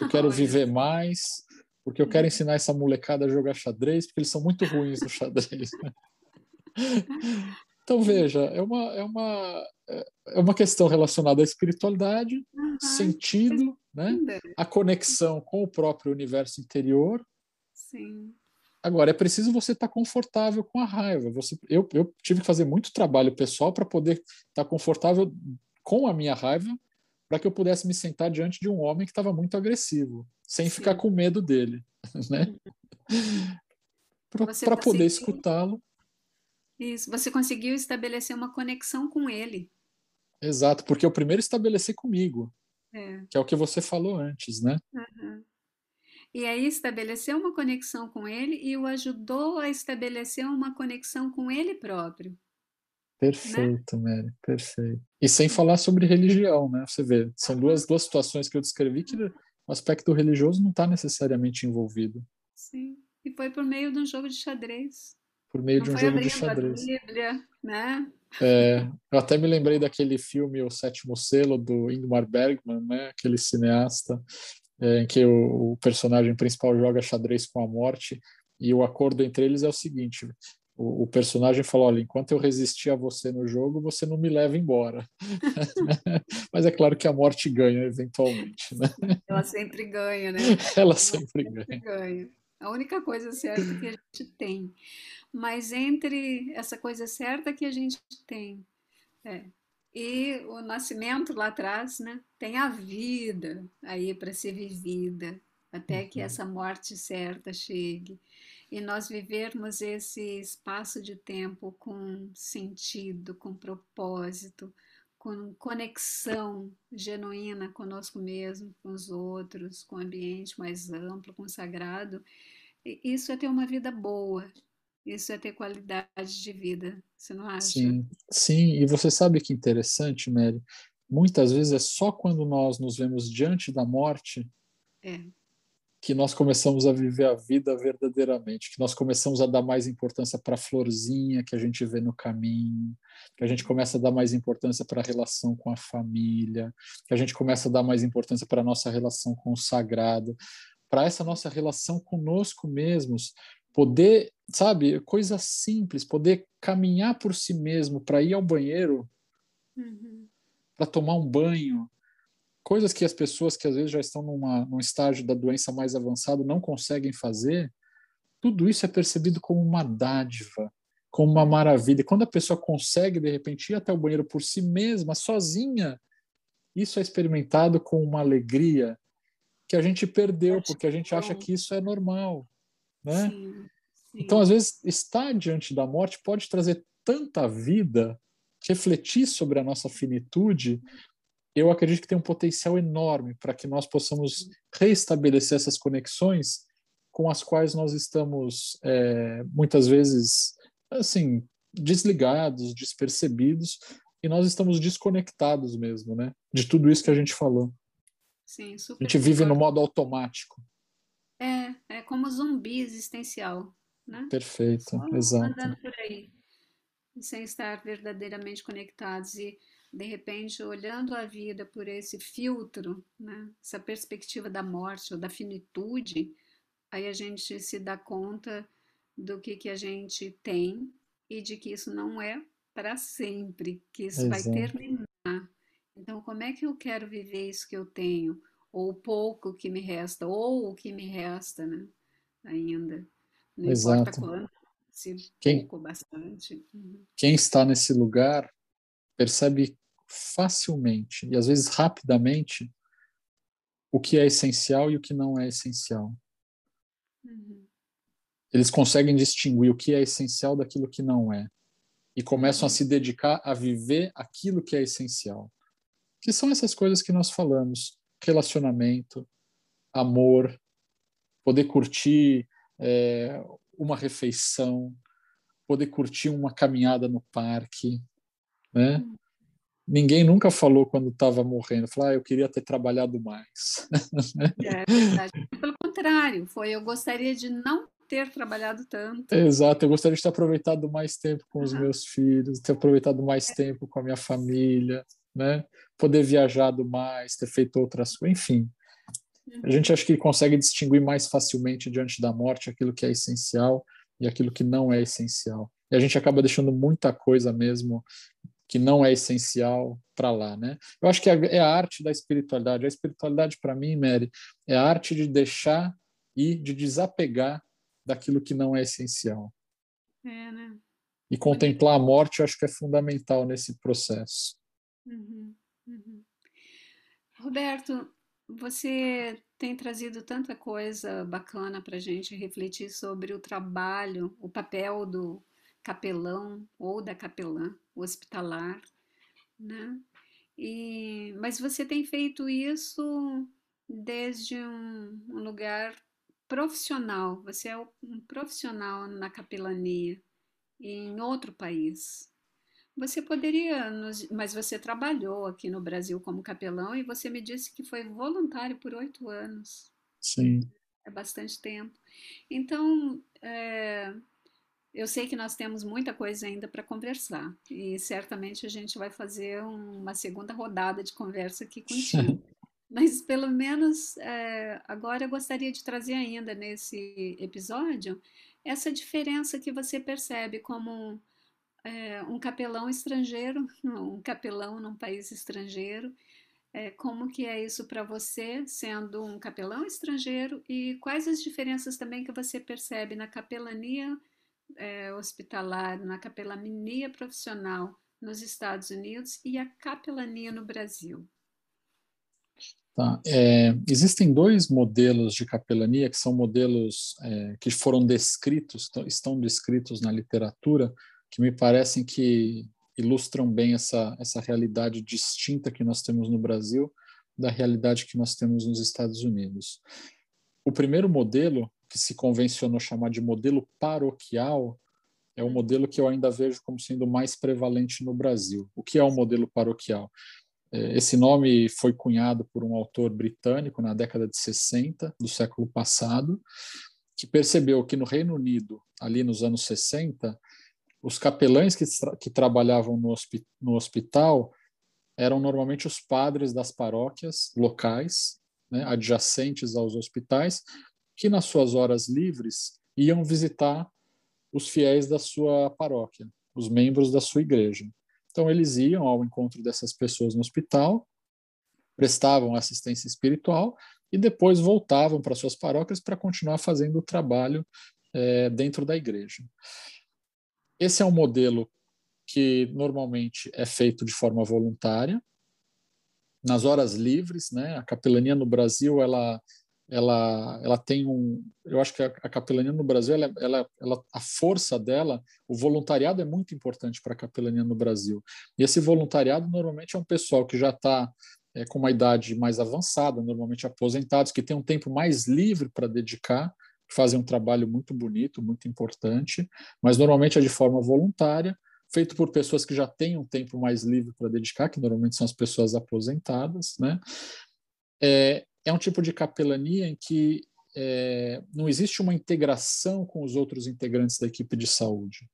Speaker 1: Eu quero viver mais, porque eu quero uhum. ensinar essa molecada a jogar xadrez, porque eles são muito ruins no xadrez. Então veja, é uma, é uma, é uma questão relacionada à espiritualidade, uhum. sentido, né? a conexão com o próprio universo interior.
Speaker 2: Sim.
Speaker 1: Agora, é preciso você estar tá confortável com a raiva. Você, eu, eu tive que fazer muito trabalho pessoal para poder estar tá confortável com a minha raiva, para que eu pudesse me sentar diante de um homem que estava muito agressivo, sem Sim. ficar com medo dele, né? Uhum. Para tá poder escutá-lo
Speaker 2: isso, você conseguiu estabelecer uma conexão com ele.
Speaker 1: Exato, porque eu primeiro estabeleci comigo, é. que é o que você falou antes, né?
Speaker 2: Uhum. E aí estabeleceu uma conexão com ele e o ajudou a estabelecer uma conexão com ele próprio.
Speaker 1: Perfeito, né? Mary, perfeito. E sem falar sobre religião, né? Você vê, são duas, duas situações que eu descrevi que o aspecto religioso não está necessariamente envolvido.
Speaker 2: Sim, e foi por meio de um jogo de xadrez
Speaker 1: por meio Não de um jogo de xadrez.
Speaker 2: Bíblia, né?
Speaker 1: É, eu até me lembrei daquele filme O Sétimo Selo do Ingmar Bergman, né? Aquele cineasta é, em que o, o, personagem principal joga xadrez com a morte e o acordo entre eles é o seguinte: o, personagem falou, olha, enquanto eu resistir a você no jogo, você não me leva embora. Mas é claro que a morte ganha eventualmente, né?
Speaker 2: Ela sempre ganha, né?
Speaker 1: Ela sempre, Ela sempre
Speaker 2: ganha. ganha. A única coisa certa que a gente tem. Mas entre essa coisa certa que a gente tem, é, E o nascimento lá atrás, né? Tem a vida aí para ser vivida, até que
Speaker 1: Uhum.
Speaker 2: essa morte certa chegue. E nós vivermos esse espaço de tempo com sentido, com propósito, com conexão genuína conosco mesmo, com os outros, com o ambiente mais amplo, com o sagrado. Isso é ter uma vida boa, isso é ter qualidade de vida, você não acha?
Speaker 1: Sim, sim, e você sabe que interessante, Mary? Muitas vezes é só quando nós nos vemos diante da morte
Speaker 2: É,
Speaker 1: que nós começamos a viver a vida verdadeiramente, que nós começamos a dar mais importância para a florzinha que a gente vê no caminho, que a gente começa a dar mais importância para a relação com a família, que a gente começa a dar mais importância para a nossa relação com o sagrado, para essa nossa relação conosco mesmos, poder, sabe, coisa simples, poder caminhar por si mesmo para ir ao banheiro,
Speaker 2: uhum,
Speaker 1: para tomar um banho, coisas que as pessoas que às vezes já estão numa, num estágio da doença mais avançado não conseguem fazer, tudo isso é percebido como uma dádiva, como uma maravilha. E quando a pessoa consegue, de repente, ir até o banheiro por si mesma, sozinha, isso é experimentado com uma alegria que a gente perdeu, porque a gente acha que isso é normal, né?
Speaker 2: sim,
Speaker 1: Então,
Speaker 2: sim,
Speaker 1: às vezes, estar diante da morte pode trazer tanta vida, refletir sobre a nossa finitude, eu acredito que tem um potencial enorme para que nós possamos reestabelecer essas conexões com as quais nós estamos é, muitas vezes assim desligados, despercebidos e nós estamos desconectados mesmo, né? De tudo isso que a gente falou.
Speaker 2: Sim,
Speaker 1: A
Speaker 2: super
Speaker 1: gente vive no modo automático.
Speaker 2: É, é como zumbi existencial, né?
Speaker 1: Perfeito,
Speaker 2: Só
Speaker 1: exato.
Speaker 2: andando por aí, sem estar verdadeiramente conectados e de repente olhando a vida por esse filtro, né? Essa perspectiva da morte ou da finitude, aí a gente se dá conta do que que a gente tem e de que isso não é para sempre, que isso vai
Speaker 1: Exato.
Speaker 2: terminar. Então, como é que eu quero viver isso que eu tenho? Ou o pouco que me resta, ou o que me resta, né? Ainda. Não importa
Speaker 1: Exato.
Speaker 2: quanto, se
Speaker 1: Quem,
Speaker 2: pouco ou bastante. Uhum.
Speaker 1: quem está nesse lugar percebe facilmente e às vezes rapidamente o que é essencial e o que não é essencial.
Speaker 2: Uhum.
Speaker 1: Eles conseguem distinguir o que é essencial daquilo que não é e começam a
Speaker 2: Uhum.
Speaker 1: se dedicar a viver aquilo que é essencial. Que são essas coisas que nós falamos: relacionamento, amor, poder curtir é, uma refeição, poder curtir uma caminhada no parque, né? Ninguém nunca falou quando estava morrendo, falou, ah, eu queria ter trabalhado mais.
Speaker 2: É verdade. Pelo contrário, foi eu gostaria de não ter trabalhado tanto.
Speaker 1: Exato, eu gostaria de ter aproveitado mais tempo com os
Speaker 2: Uhum.
Speaker 1: meus filhos, ter aproveitado mais tempo com a minha família, né? Poder viajado mais, ter feito outras coisas, enfim. A gente acha que consegue distinguir mais facilmente diante da morte aquilo que é essencial e aquilo que não é essencial. E a gente acaba deixando muita coisa mesmo que não é essencial para lá, né? Eu acho que é a arte da espiritualidade. A espiritualidade para mim, Mary, é a arte de deixar e de desapegar daquilo que não é essencial.
Speaker 2: É, né?
Speaker 1: E contemplar a morte, eu acho que é fundamental nesse processo.
Speaker 2: Uhum. Uhum. Roberto, você tem trazido tanta coisa bacana para a gente refletir sobre o trabalho, o papel do capelão ou da capelã hospitalar, né? E, mas você tem feito isso desde um, um lugar profissional. Você é um profissional na capelania em outro país. Você poderia nos... Mas você trabalhou aqui no Brasil como capelão e você me disse que foi voluntário por oito anos.
Speaker 1: Sim.
Speaker 2: É bastante tempo. Então, é, eu sei que nós temos muita coisa ainda para conversar e certamente a gente vai fazer uma segunda rodada de conversa aqui contigo. Mas pelo menos é, agora eu gostaria de trazer ainda nesse episódio essa diferença que você percebe como é, um capelão estrangeiro, um capelão num país estrangeiro. É, como que é isso para você, sendo um capelão estrangeiro, e quais as diferenças também que você percebe na capelania é, hospitalar, na capelania profissional nos Estados Unidos e a capelania no Brasil?
Speaker 1: Tá. É, existem dois modelos de capelania que são modelos é, que foram descritos, estão descritos na literatura, que me parecem que ilustram bem essa, essa realidade distinta que nós temos no Brasil da realidade que nós temos nos Estados Unidos. O primeiro modelo, que se convencionou chamar de modelo paroquial, é o modelo que eu ainda vejo como sendo mais prevalente no Brasil. O que é o modelo paroquial? É, esse nome foi cunhado por um autor britânico na década de 60 do século passado, que percebeu que no Reino Unido, ali nos anos 60, os capelães que, que trabalhavam no, hospi no hospital eram normalmente os padres das paróquias locais, né, adjacentes aos hospitais, que nas suas horas livres iam visitar os fiéis da sua paróquia, os membros da sua igreja. Então, eles iam ao encontro dessas pessoas no hospital, prestavam assistência espiritual e depois voltavam para suas paróquias para continuar fazendo o trabalho é, dentro da igreja. Esse é um modelo que normalmente é feito de forma voluntária, nas horas livres, né? A capelania no Brasil, ela ela, ela tem um. Eu acho que a, a capelania no Brasil, ela, ela, ela, a força dela, o voluntariado é muito importante para a capelania no Brasil. E esse voluntariado normalmente é um pessoal que já está é, com uma idade mais avançada, normalmente aposentados, que tem um tempo mais livre para dedicar, fazem um trabalho muito bonito, muito importante, mas normalmente é de forma voluntária, feito por pessoas que já têm um tempo mais livre para dedicar, que normalmente são as pessoas aposentadas, né? É, é um tipo de capelania em que é, não existe uma integração com os outros integrantes da equipe de saúde.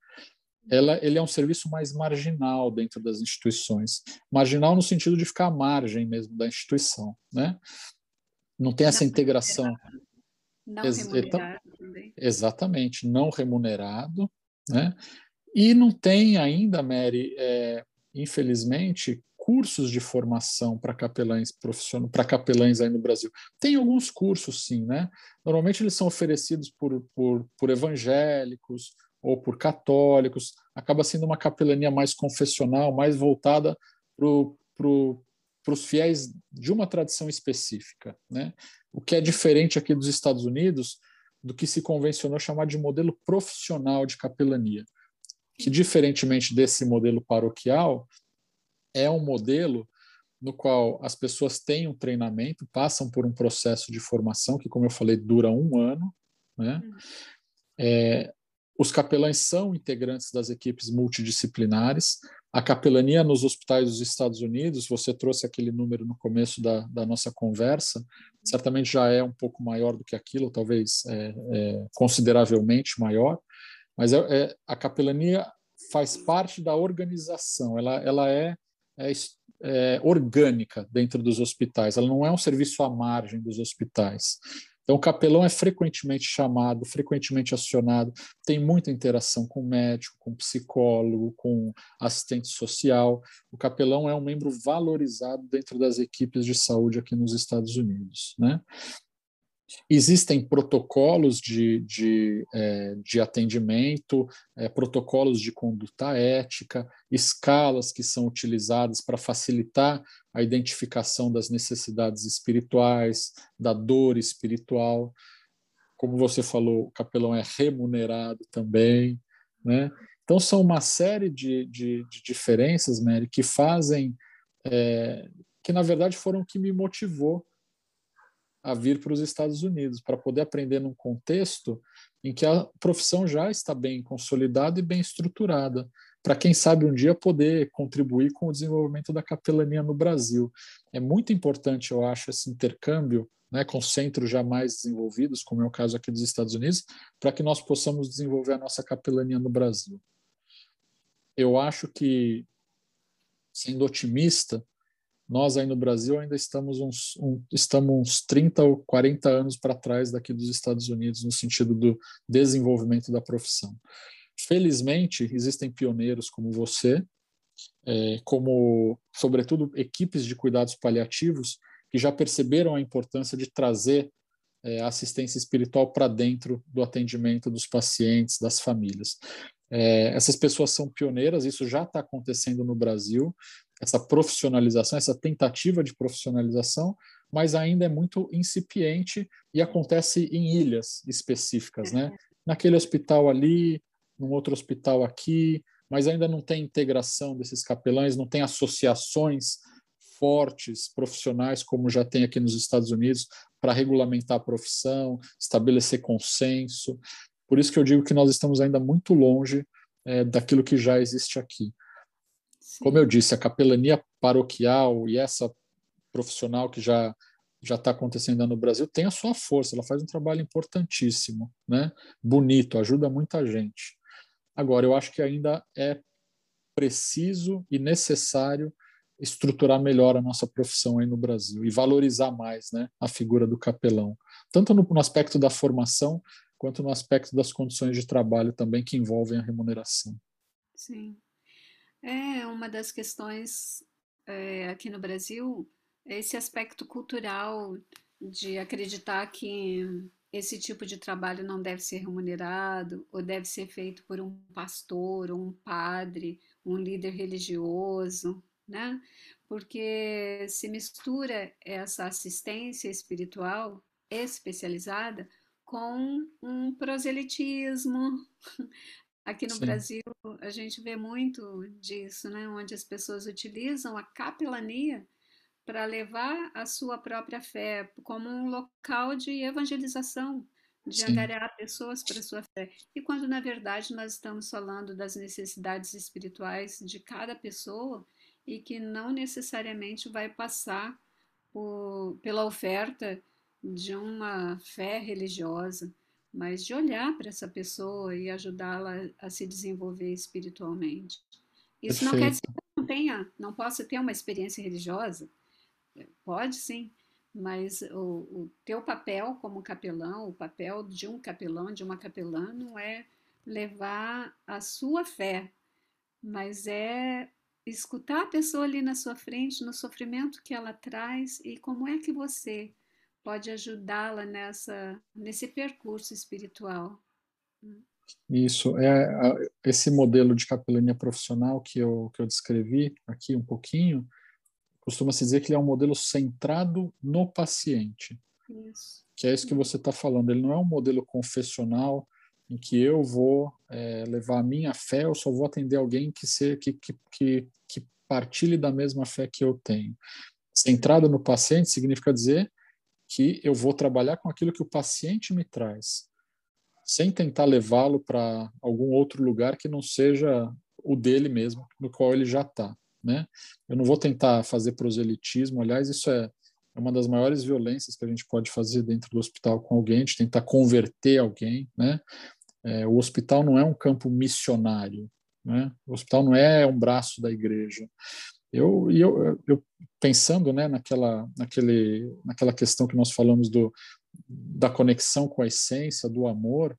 Speaker 1: Ela, ele é um serviço mais marginal dentro das instituições. Marginal no sentido de ficar à margem mesmo da instituição. Né? Não tem essa integração.
Speaker 2: Não Ex remunerado
Speaker 1: também. Exatamente, não remunerado. Né? E não tem ainda, Mary, é, infelizmente, cursos de formação para capelães profissionais, para capelães aí no Brasil. Tem alguns cursos, sim, né? Normalmente eles são oferecidos por, por, por evangélicos ou por católicos. Acaba sendo uma capelania mais confessional, mais voltada para os fiéis de uma tradição específica, né? O que é diferente aqui dos Estados Unidos do que se convencionou chamar de modelo profissional de capelania, que diferentemente desse modelo paroquial, é um modelo no qual as pessoas têm um treinamento, passam por um processo de formação que, como eu falei, dura um ano. Né? Uhum. É, os capelães são integrantes das equipes multidisciplinares. A capelania nos hospitais dos Estados Unidos, você trouxe aquele número no começo da, da nossa conversa, certamente já é um pouco maior do que aquilo, talvez é, é, consideravelmente maior, mas é, é a capelania faz parte da organização, ela, ela é é, é, orgânica dentro dos hospitais, ela não é um serviço à margem dos hospitais. Então, o capelão é frequentemente chamado, frequentemente acionado, tem muita interação com médico, com psicólogo, com assistente social. O capelão é um membro valorizado dentro das equipes de saúde aqui nos Estados Unidos. Né? Existem protocolos de, de, é, de atendimento, é, protocolos de conduta ética, escalas que são utilizadas para facilitar a identificação das necessidades espirituais, da dor espiritual. Como você falou, o capelão é remunerado também. Né? Então, são uma série de, de, de diferenças, Mary, que fazem, é, que na verdade foram o que me motivou a vir para os Estados Unidos, para poder aprender num contexto em que a profissão já está bem consolidada e bem estruturada, para quem sabe um dia poder contribuir com o desenvolvimento da capelania no Brasil. É muito importante, eu acho, esse intercâmbio né, com centros já mais desenvolvidos, como é o caso aqui dos Estados Unidos, para que nós possamos desenvolver a nossa capelania no Brasil. Eu acho que, sendo otimista, nós aí no Brasil ainda estamos uns, um, estamos uns 30 ou 40 anos para trás daqui dos Estados Unidos no sentido do desenvolvimento da profissão. Felizmente, existem pioneiros como você, é, como, sobretudo, equipes de cuidados paliativos que já perceberam a importância de trazer é, assistência espiritual para dentro do atendimento dos pacientes, das famílias. É, essas pessoas são pioneiras, isso já está acontecendo no Brasil, essa profissionalização, essa tentativa de profissionalização, mas ainda é muito incipiente e acontece em ilhas específicas, né? Naquele hospital ali, num outro hospital aqui, mas ainda não tem integração desses capelães, não tem associações fortes, profissionais, como já tem aqui nos Estados Unidos, para regulamentar a profissão, estabelecer consenso. Por isso que eu digo que nós estamos ainda muito longe é, daquilo que já existe aqui. Como eu disse, a capelania paroquial e essa profissional que já já está acontecendo no Brasil tem a sua força, ela faz um trabalho importantíssimo, né? Bonito, ajuda muita gente. Agora, eu acho que ainda é preciso e necessário estruturar melhor a nossa profissão aí no Brasil e valorizar mais né, a figura do capelão, tanto no, no aspecto da formação quanto no aspecto das condições de trabalho também que envolvem a remuneração.
Speaker 2: Sim. É uma das questões é, aqui no Brasil, esse aspecto cultural de acreditar que esse tipo de trabalho não deve ser remunerado ou deve ser feito por um pastor um padre, um líder religioso, né? Porque se mistura essa assistência espiritual especializada com um proselitismo. Aqui no Sim. Brasil, a gente vê muito disso, né? Onde as pessoas utilizam a capelania para levar a sua própria fé como um local de evangelização, de Sim. angariar pessoas para a sua fé. E quando, na verdade, nós estamos falando das necessidades espirituais de cada pessoa e que não necessariamente vai passar por, pela oferta de uma fé religiosa, mas de olhar para essa pessoa e ajudá-la a se desenvolver espiritualmente. Isso Perfeito. não quer dizer que não tenha, não possa ter uma experiência religiosa. Pode sim, mas o, o teu papel como capelão, o papel de um capelão, de uma capelã, não é levar a sua fé, mas é escutar a pessoa ali na sua frente, no sofrimento que ela traz e como é que você pode ajudá-la nessa nesse percurso espiritual.
Speaker 1: Isso é esse modelo de capelania profissional que eu que eu descrevi aqui um pouquinho. Costuma se dizer que ele é um modelo centrado no paciente. Isso. Que é isso que você está falando. Ele não é um modelo confessional em que eu vou é, levar a minha fé, eu só vou atender alguém que, se, que, que, que, que partilhe da mesma fé que eu tenho. Centrado no paciente significa dizer que eu vou trabalhar com aquilo que o paciente me traz, sem tentar levá-lo para algum outro lugar que não seja o dele mesmo, no qual ele já está. Né? Eu não vou tentar fazer proselitismo, aliás, isso é, uma das maiores violências que a gente pode fazer dentro do hospital com alguém, de tentar converter alguém, né? É, o hospital não é um campo missionário, né? o hospital não é um braço da igreja. Eu, eu, eu pensando né, naquela, naquele, naquela questão que nós falamos do, da conexão com a essência, do amor,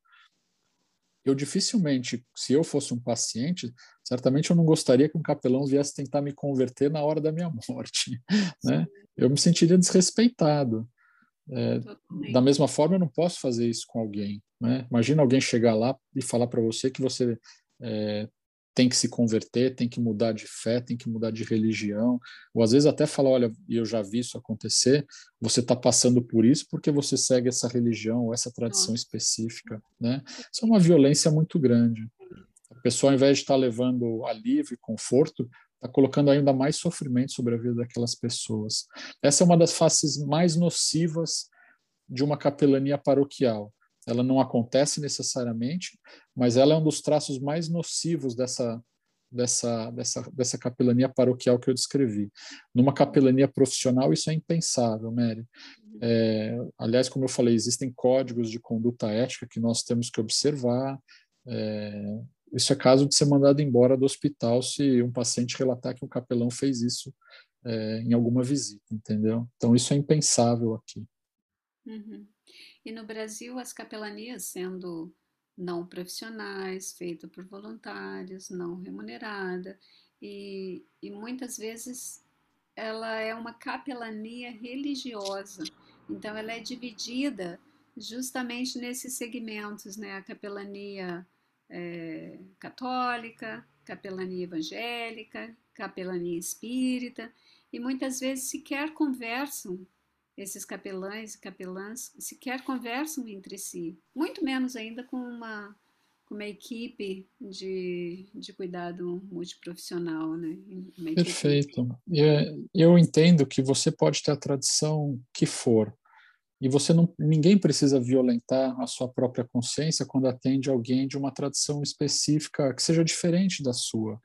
Speaker 1: eu dificilmente, se eu fosse um paciente, certamente eu não gostaria que um capelão viesse tentar me converter na hora da minha morte, né? Eu me sentiria desrespeitado. É, da mesma forma, eu não posso fazer isso com alguém. Né? Imagina alguém chegar lá e falar para você que você é, tem que se converter, tem que mudar de fé, tem que mudar de religião, ou às vezes até falar, olha, eu já vi isso acontecer, você está passando por isso porque você segue essa religião ou essa tradição específica, né? Isso é uma violência muito grande. A pessoa, ao invés de estar tá levando alívio e conforto, está colocando ainda mais sofrimento sobre a vida daquelas pessoas. Essa é uma das faces mais nocivas de uma capelania paroquial. Ela não acontece necessariamente, mas ela é um dos traços mais nocivos dessa dessa dessa dessa capelania paroquial que eu descrevi. Numa capelania profissional isso é impensável, Mary. É, aliás, como eu falei, existem códigos de conduta ética que nós temos que observar. É, isso é caso de ser mandado embora do hospital se um paciente relatar que um capelão fez isso é, em alguma visita, entendeu? Então isso é impensável aqui.
Speaker 2: Uhum. E no Brasil as capelanias sendo não profissionais, feitas por voluntários, não remunerada e, e muitas vezes ela é uma capelania religiosa. Então ela é dividida justamente nesses segmentos, né? A capelania é, católica, capelania evangélica, capelania espírita, e muitas vezes sequer conversam, esses capelães e capelãs sequer conversam entre si, muito menos ainda com uma, com uma equipe de, de cuidado multiprofissional. Né?
Speaker 1: Perfeito. Eu, eu entendo que você pode ter a tradição que for, e você não, ninguém precisa violentar a sua própria consciência quando atende alguém de uma tradição específica que seja diferente da sua.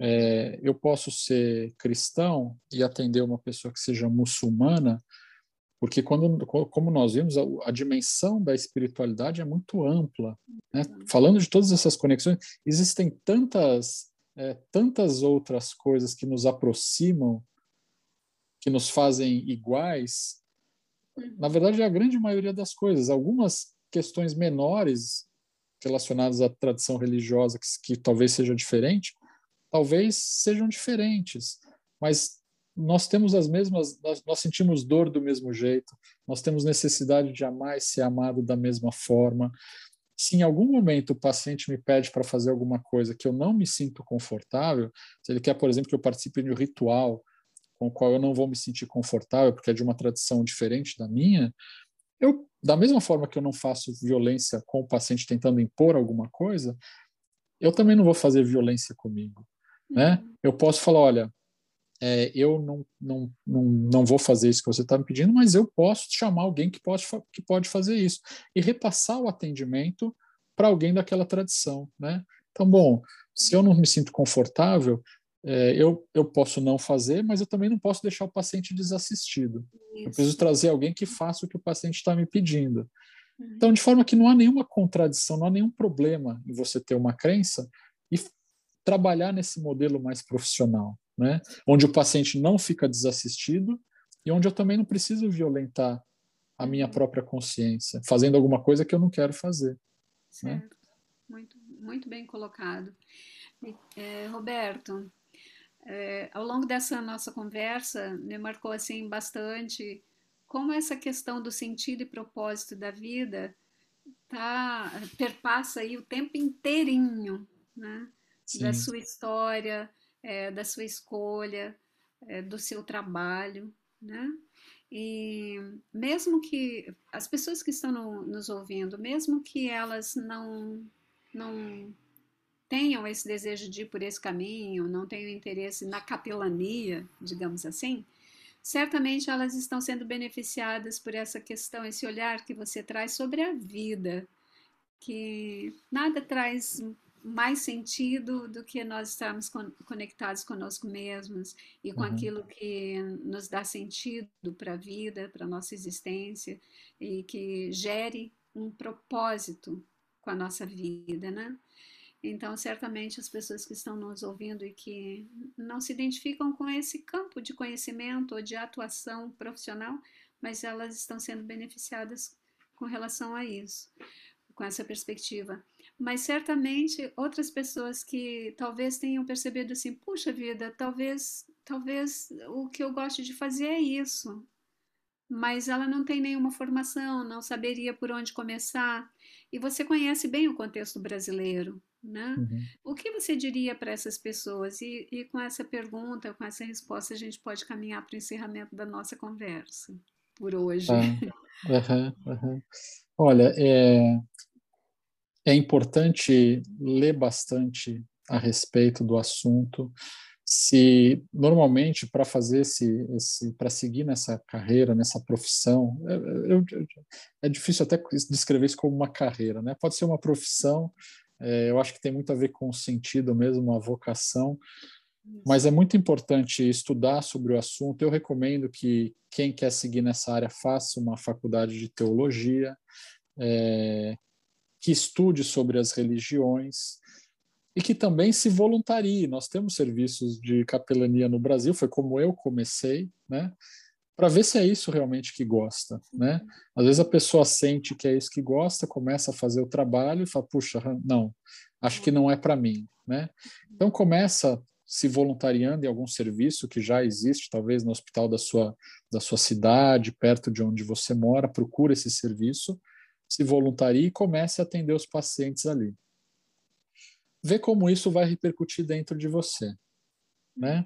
Speaker 1: É, eu posso ser cristão e atender uma pessoa que seja muçulmana, porque quando, como nós vimos, a, a dimensão da espiritualidade é muito ampla. Né? Falando de todas essas conexões, existem tantas, é, tantas outras coisas que nos aproximam, que nos fazem iguais. Na verdade, é a grande maioria das coisas. Algumas questões menores relacionadas à tradição religiosa que, que talvez seja diferente, talvez sejam diferentes, mas nós temos as mesmas, nós, nós, sentimos dor do mesmo jeito, nós temos necessidade de amar e ser amado da mesma forma. Se em algum momento o paciente me pede para fazer alguma coisa que eu não me sinto confortável, se ele quer, por exemplo, que eu participe de um ritual com o qual eu não vou me sentir confortável, porque é de uma tradição diferente da minha, eu, da mesma forma que eu não faço violência com o paciente tentando impor alguma coisa, eu também não vou fazer violência comigo. Né? Uhum. Eu posso falar, olha, é, eu não, não, não, não vou fazer isso que você está me pedindo, mas eu posso chamar alguém que pode, que pode fazer isso e repassar o atendimento para alguém daquela tradição. Né? Então, bom, se eu não me sinto confortável, é, eu, eu posso não fazer, mas eu também não posso deixar o paciente desassistido. Isso. Eu preciso trazer alguém que faça o que o paciente está me pedindo. Uhum. Então, de forma que não há nenhuma contradição, não há nenhum problema em você ter uma crença e trabalhar nesse modelo mais profissional, né? onde o paciente não fica desassistido e onde eu também não preciso violentar a minha uhum. própria consciência, fazendo alguma coisa que eu não quero fazer.
Speaker 2: Né? Certo. Né? Muito, muito bem colocado. É, Roberto, é, ao longo dessa nossa conversa, me marcou assim bastante como essa questão do sentido e propósito da vida tá perpassa aí o tempo inteirinho, né? Sim. da sua história, é, da sua escolha, é, do seu trabalho, né? E mesmo que as pessoas que estão no, nos ouvindo, mesmo que elas não, não tenham esse desejo de ir por esse caminho, não tenham interesse na capelania, digamos assim, certamente elas estão sendo beneficiadas por essa questão, esse olhar que você traz sobre a vida, que nada traz mais sentido do que nós estarmos conectados conosco mesmos e com uhum. aquilo que nos dá sentido para a vida, para a nossa existência e que gere um propósito com a nossa vida, né? Então, certamente as pessoas que estão nos ouvindo e que não se identificam com esse campo de conhecimento ou de atuação profissional, mas elas estão sendo beneficiadas com relação a isso, com essa perspectiva mas certamente outras pessoas que talvez tenham percebido assim, puxa vida, talvez, talvez o que eu gosto de fazer é isso, mas ela não tem nenhuma formação, não saberia por onde começar. E você conhece bem o contexto brasileiro, né? Uhum. O que você diria para essas pessoas? E, e, com essa pergunta, com essa resposta, a gente pode caminhar para o encerramento da nossa conversa por hoje.
Speaker 1: Uhum, uhum. Olha, é, é importante ler bastante a respeito do assunto. Se normalmente para fazer esse, esse para seguir nessa carreira, nessa profissão, é, eu, é difícil até descrever isso como uma carreira, né? Pode ser uma profissão. É, eu acho que tem muito a ver com o sentido mesmo, uma vocação. Mas é muito importante estudar sobre o assunto. Eu recomendo que quem quer seguir nessa área faça uma faculdade de teologia, é, que estude sobre as religiões e que também se voluntarie. Nós temos serviços de capelania no Brasil, foi como eu comecei, né? Para ver se é isso realmente que gosta, né? Às vezes a pessoa sente que é isso que gosta, começa a fazer o trabalho e fala, puxa, não, acho que não é para mim, né? Então começa se voluntariando em algum serviço que já existe, talvez no hospital da sua, da sua cidade, perto de onde você mora, procura esse serviço se voluntarie e comece a atender os pacientes ali. ver como isso vai repercutir dentro de você, né?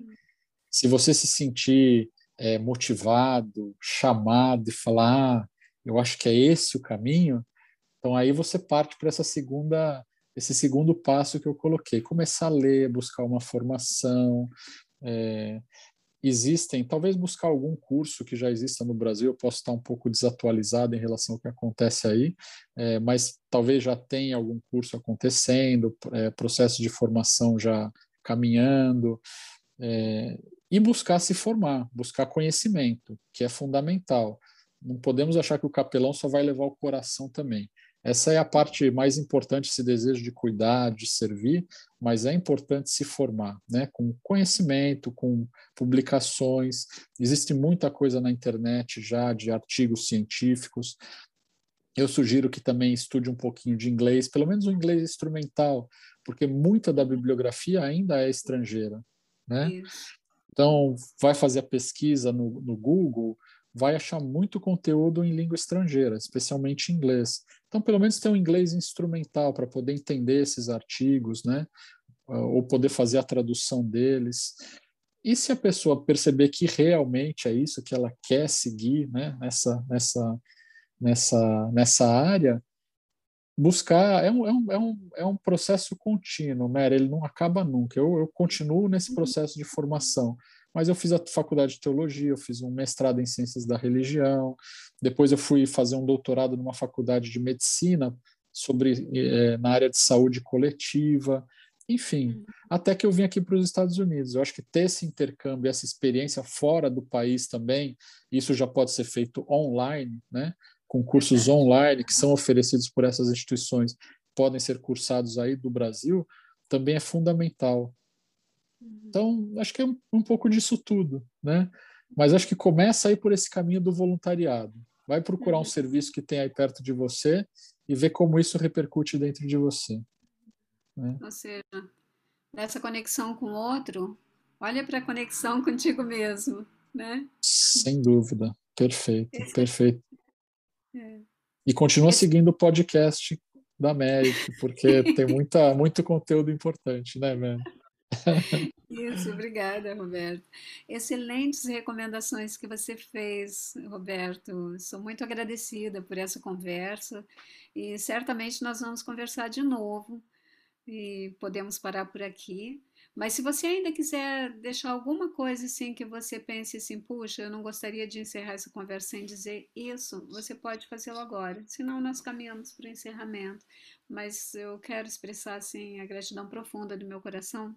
Speaker 1: Se você se sentir é, motivado, chamado e falar, ah, eu acho que é esse o caminho, então aí você parte para essa segunda, esse segundo passo que eu coloquei, começar a ler, buscar uma formação, é, existem, talvez buscar algum curso que já exista no Brasil, eu posso estar um pouco desatualizado em relação ao que acontece aí, é, mas talvez já tenha algum curso acontecendo, é, processo de formação já caminhando, é, e buscar se formar, buscar conhecimento, que é fundamental. Não podemos achar que o capelão só vai levar o coração também. Essa é a parte mais importante, esse desejo de cuidar, de servir, mas é importante se formar, né? Com conhecimento, com publicações. Existe muita coisa na internet já de artigos científicos. Eu sugiro que também estude um pouquinho de inglês, pelo menos o inglês instrumental, porque muita da bibliografia ainda é estrangeira, né? Então, vai fazer a pesquisa no, no Google, vai achar muito conteúdo em língua estrangeira, especialmente em inglês. Então, pelo menos tem um inglês instrumental para poder entender esses artigos, né? Ou poder fazer a tradução deles. E se a pessoa perceber que realmente é isso que ela quer seguir, né? Nessa, nessa, nessa, nessa área, buscar é um, é um, é um, é um processo contínuo, né? Ele não acaba nunca. Eu, eu continuo nesse uhum. processo de formação mas eu fiz a faculdade de teologia, eu fiz um mestrado em ciências da religião, depois eu fui fazer um doutorado numa faculdade de medicina sobre é, na área de saúde coletiva, enfim, uhum. até que eu vim aqui para os Estados Unidos. Eu acho que ter esse intercâmbio, essa experiência fora do país também, isso já pode ser feito online, né? Com cursos online que são oferecidos por essas instituições, podem ser cursados aí do Brasil, também é fundamental. Uhum. Então, acho que é um, um, pouco disso tudo, né? Mas acho que começa aí por esse caminho do voluntariado. Vai procurar um uhum. serviço que tem aí perto de você e ver como isso repercute dentro de você.
Speaker 2: Né? Ou seja, nessa conexão com o outro, olha para a conexão contigo mesmo, né?
Speaker 1: Sem dúvida. Perfeito, perfeito. É. E continua seguindo o podcast da América, porque tem muita, muito conteúdo importante, né, Mary?
Speaker 2: Isso, obrigada, Roberto. Excelentes recomendações que você fez, Roberto. Sou muito agradecida por essa conversa e certamente nós vamos conversar de novo e podemos parar por aqui. Mas se você ainda quiser deixar alguma coisa assim que você pense assim, puxa, eu não gostaria de encerrar essa conversa sem dizer isso, você pode fazê-lo agora. Senão nós caminhamos para o encerramento. Mas eu quero expressar assim a gratidão profunda do meu coração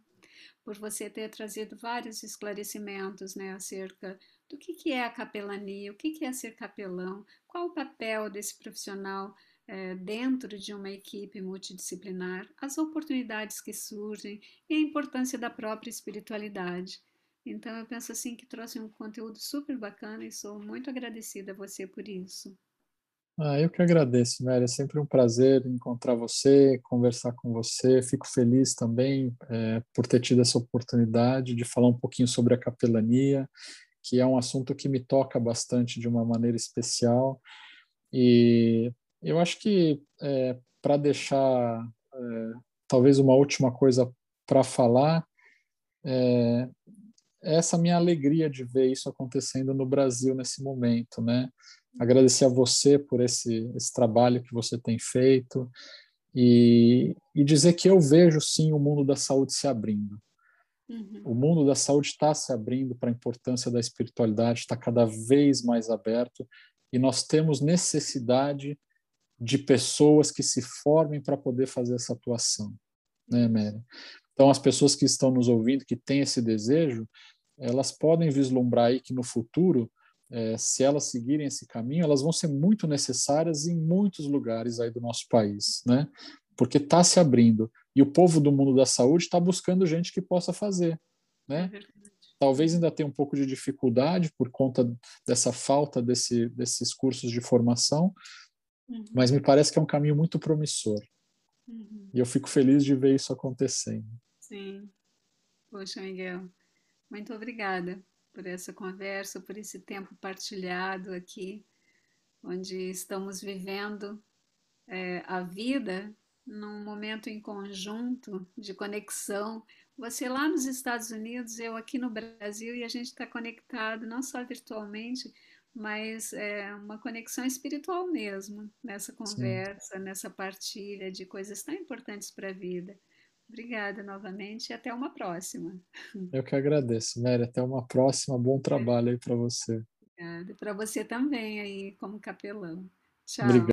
Speaker 2: por você ter trazido vários esclarecimentos né, acerca do que, que é a capelania, o que, que é ser capelão, qual o papel desse profissional é, dentro de uma equipe multidisciplinar, as oportunidades que surgem e a importância da própria espiritualidade. Então, eu penso assim que trouxe um conteúdo super bacana e sou muito agradecida a você por isso.
Speaker 1: Ah, eu que agradeço, Mary. É sempre um prazer encontrar você, conversar com você. Fico feliz também é, por ter tido essa oportunidade de falar um pouquinho sobre a capelania, que é um assunto que me toca bastante de uma maneira especial. E eu acho que é, para deixar é, talvez uma última coisa para falar, é, é essa minha alegria de ver isso acontecendo no Brasil nesse momento, né? Agradecer a você por esse, esse trabalho que você tem feito e, e dizer que eu vejo sim o mundo da saúde se abrindo. Uhum. O mundo da saúde está se abrindo para a importância da espiritualidade, está cada vez mais aberto e nós temos necessidade de pessoas que se formem para poder fazer essa atuação, né, Mary? Então, as pessoas que estão nos ouvindo, que têm esse desejo, elas podem vislumbrar aí que no futuro é, se elas seguirem esse caminho, elas vão ser muito necessárias em muitos lugares aí do nosso país, né? Porque está se abrindo e o povo do mundo da saúde está buscando gente que possa fazer, né? É Talvez ainda tenha um pouco de dificuldade por conta dessa falta desse, desses cursos de formação, uhum. mas me parece que é um caminho muito promissor. Uhum. E eu fico feliz de ver isso acontecendo.
Speaker 2: Sim. Poxa, Miguel, muito obrigada por essa conversa, por esse tempo partilhado aqui, onde estamos vivendo é, a vida num momento em conjunto de conexão. Você lá nos Estados Unidos, eu aqui no Brasil, e a gente está conectado não só virtualmente, mas é uma conexão espiritual mesmo, nessa conversa, Sim. nessa partilha de coisas tão importantes para a vida. Obrigada novamente e até uma próxima.
Speaker 1: Eu que agradeço, Mary. Até uma próxima. Bom trabalho aí para você.
Speaker 2: Obrigada. Para você também aí, como capelão. Tchau.
Speaker 1: Obrigado.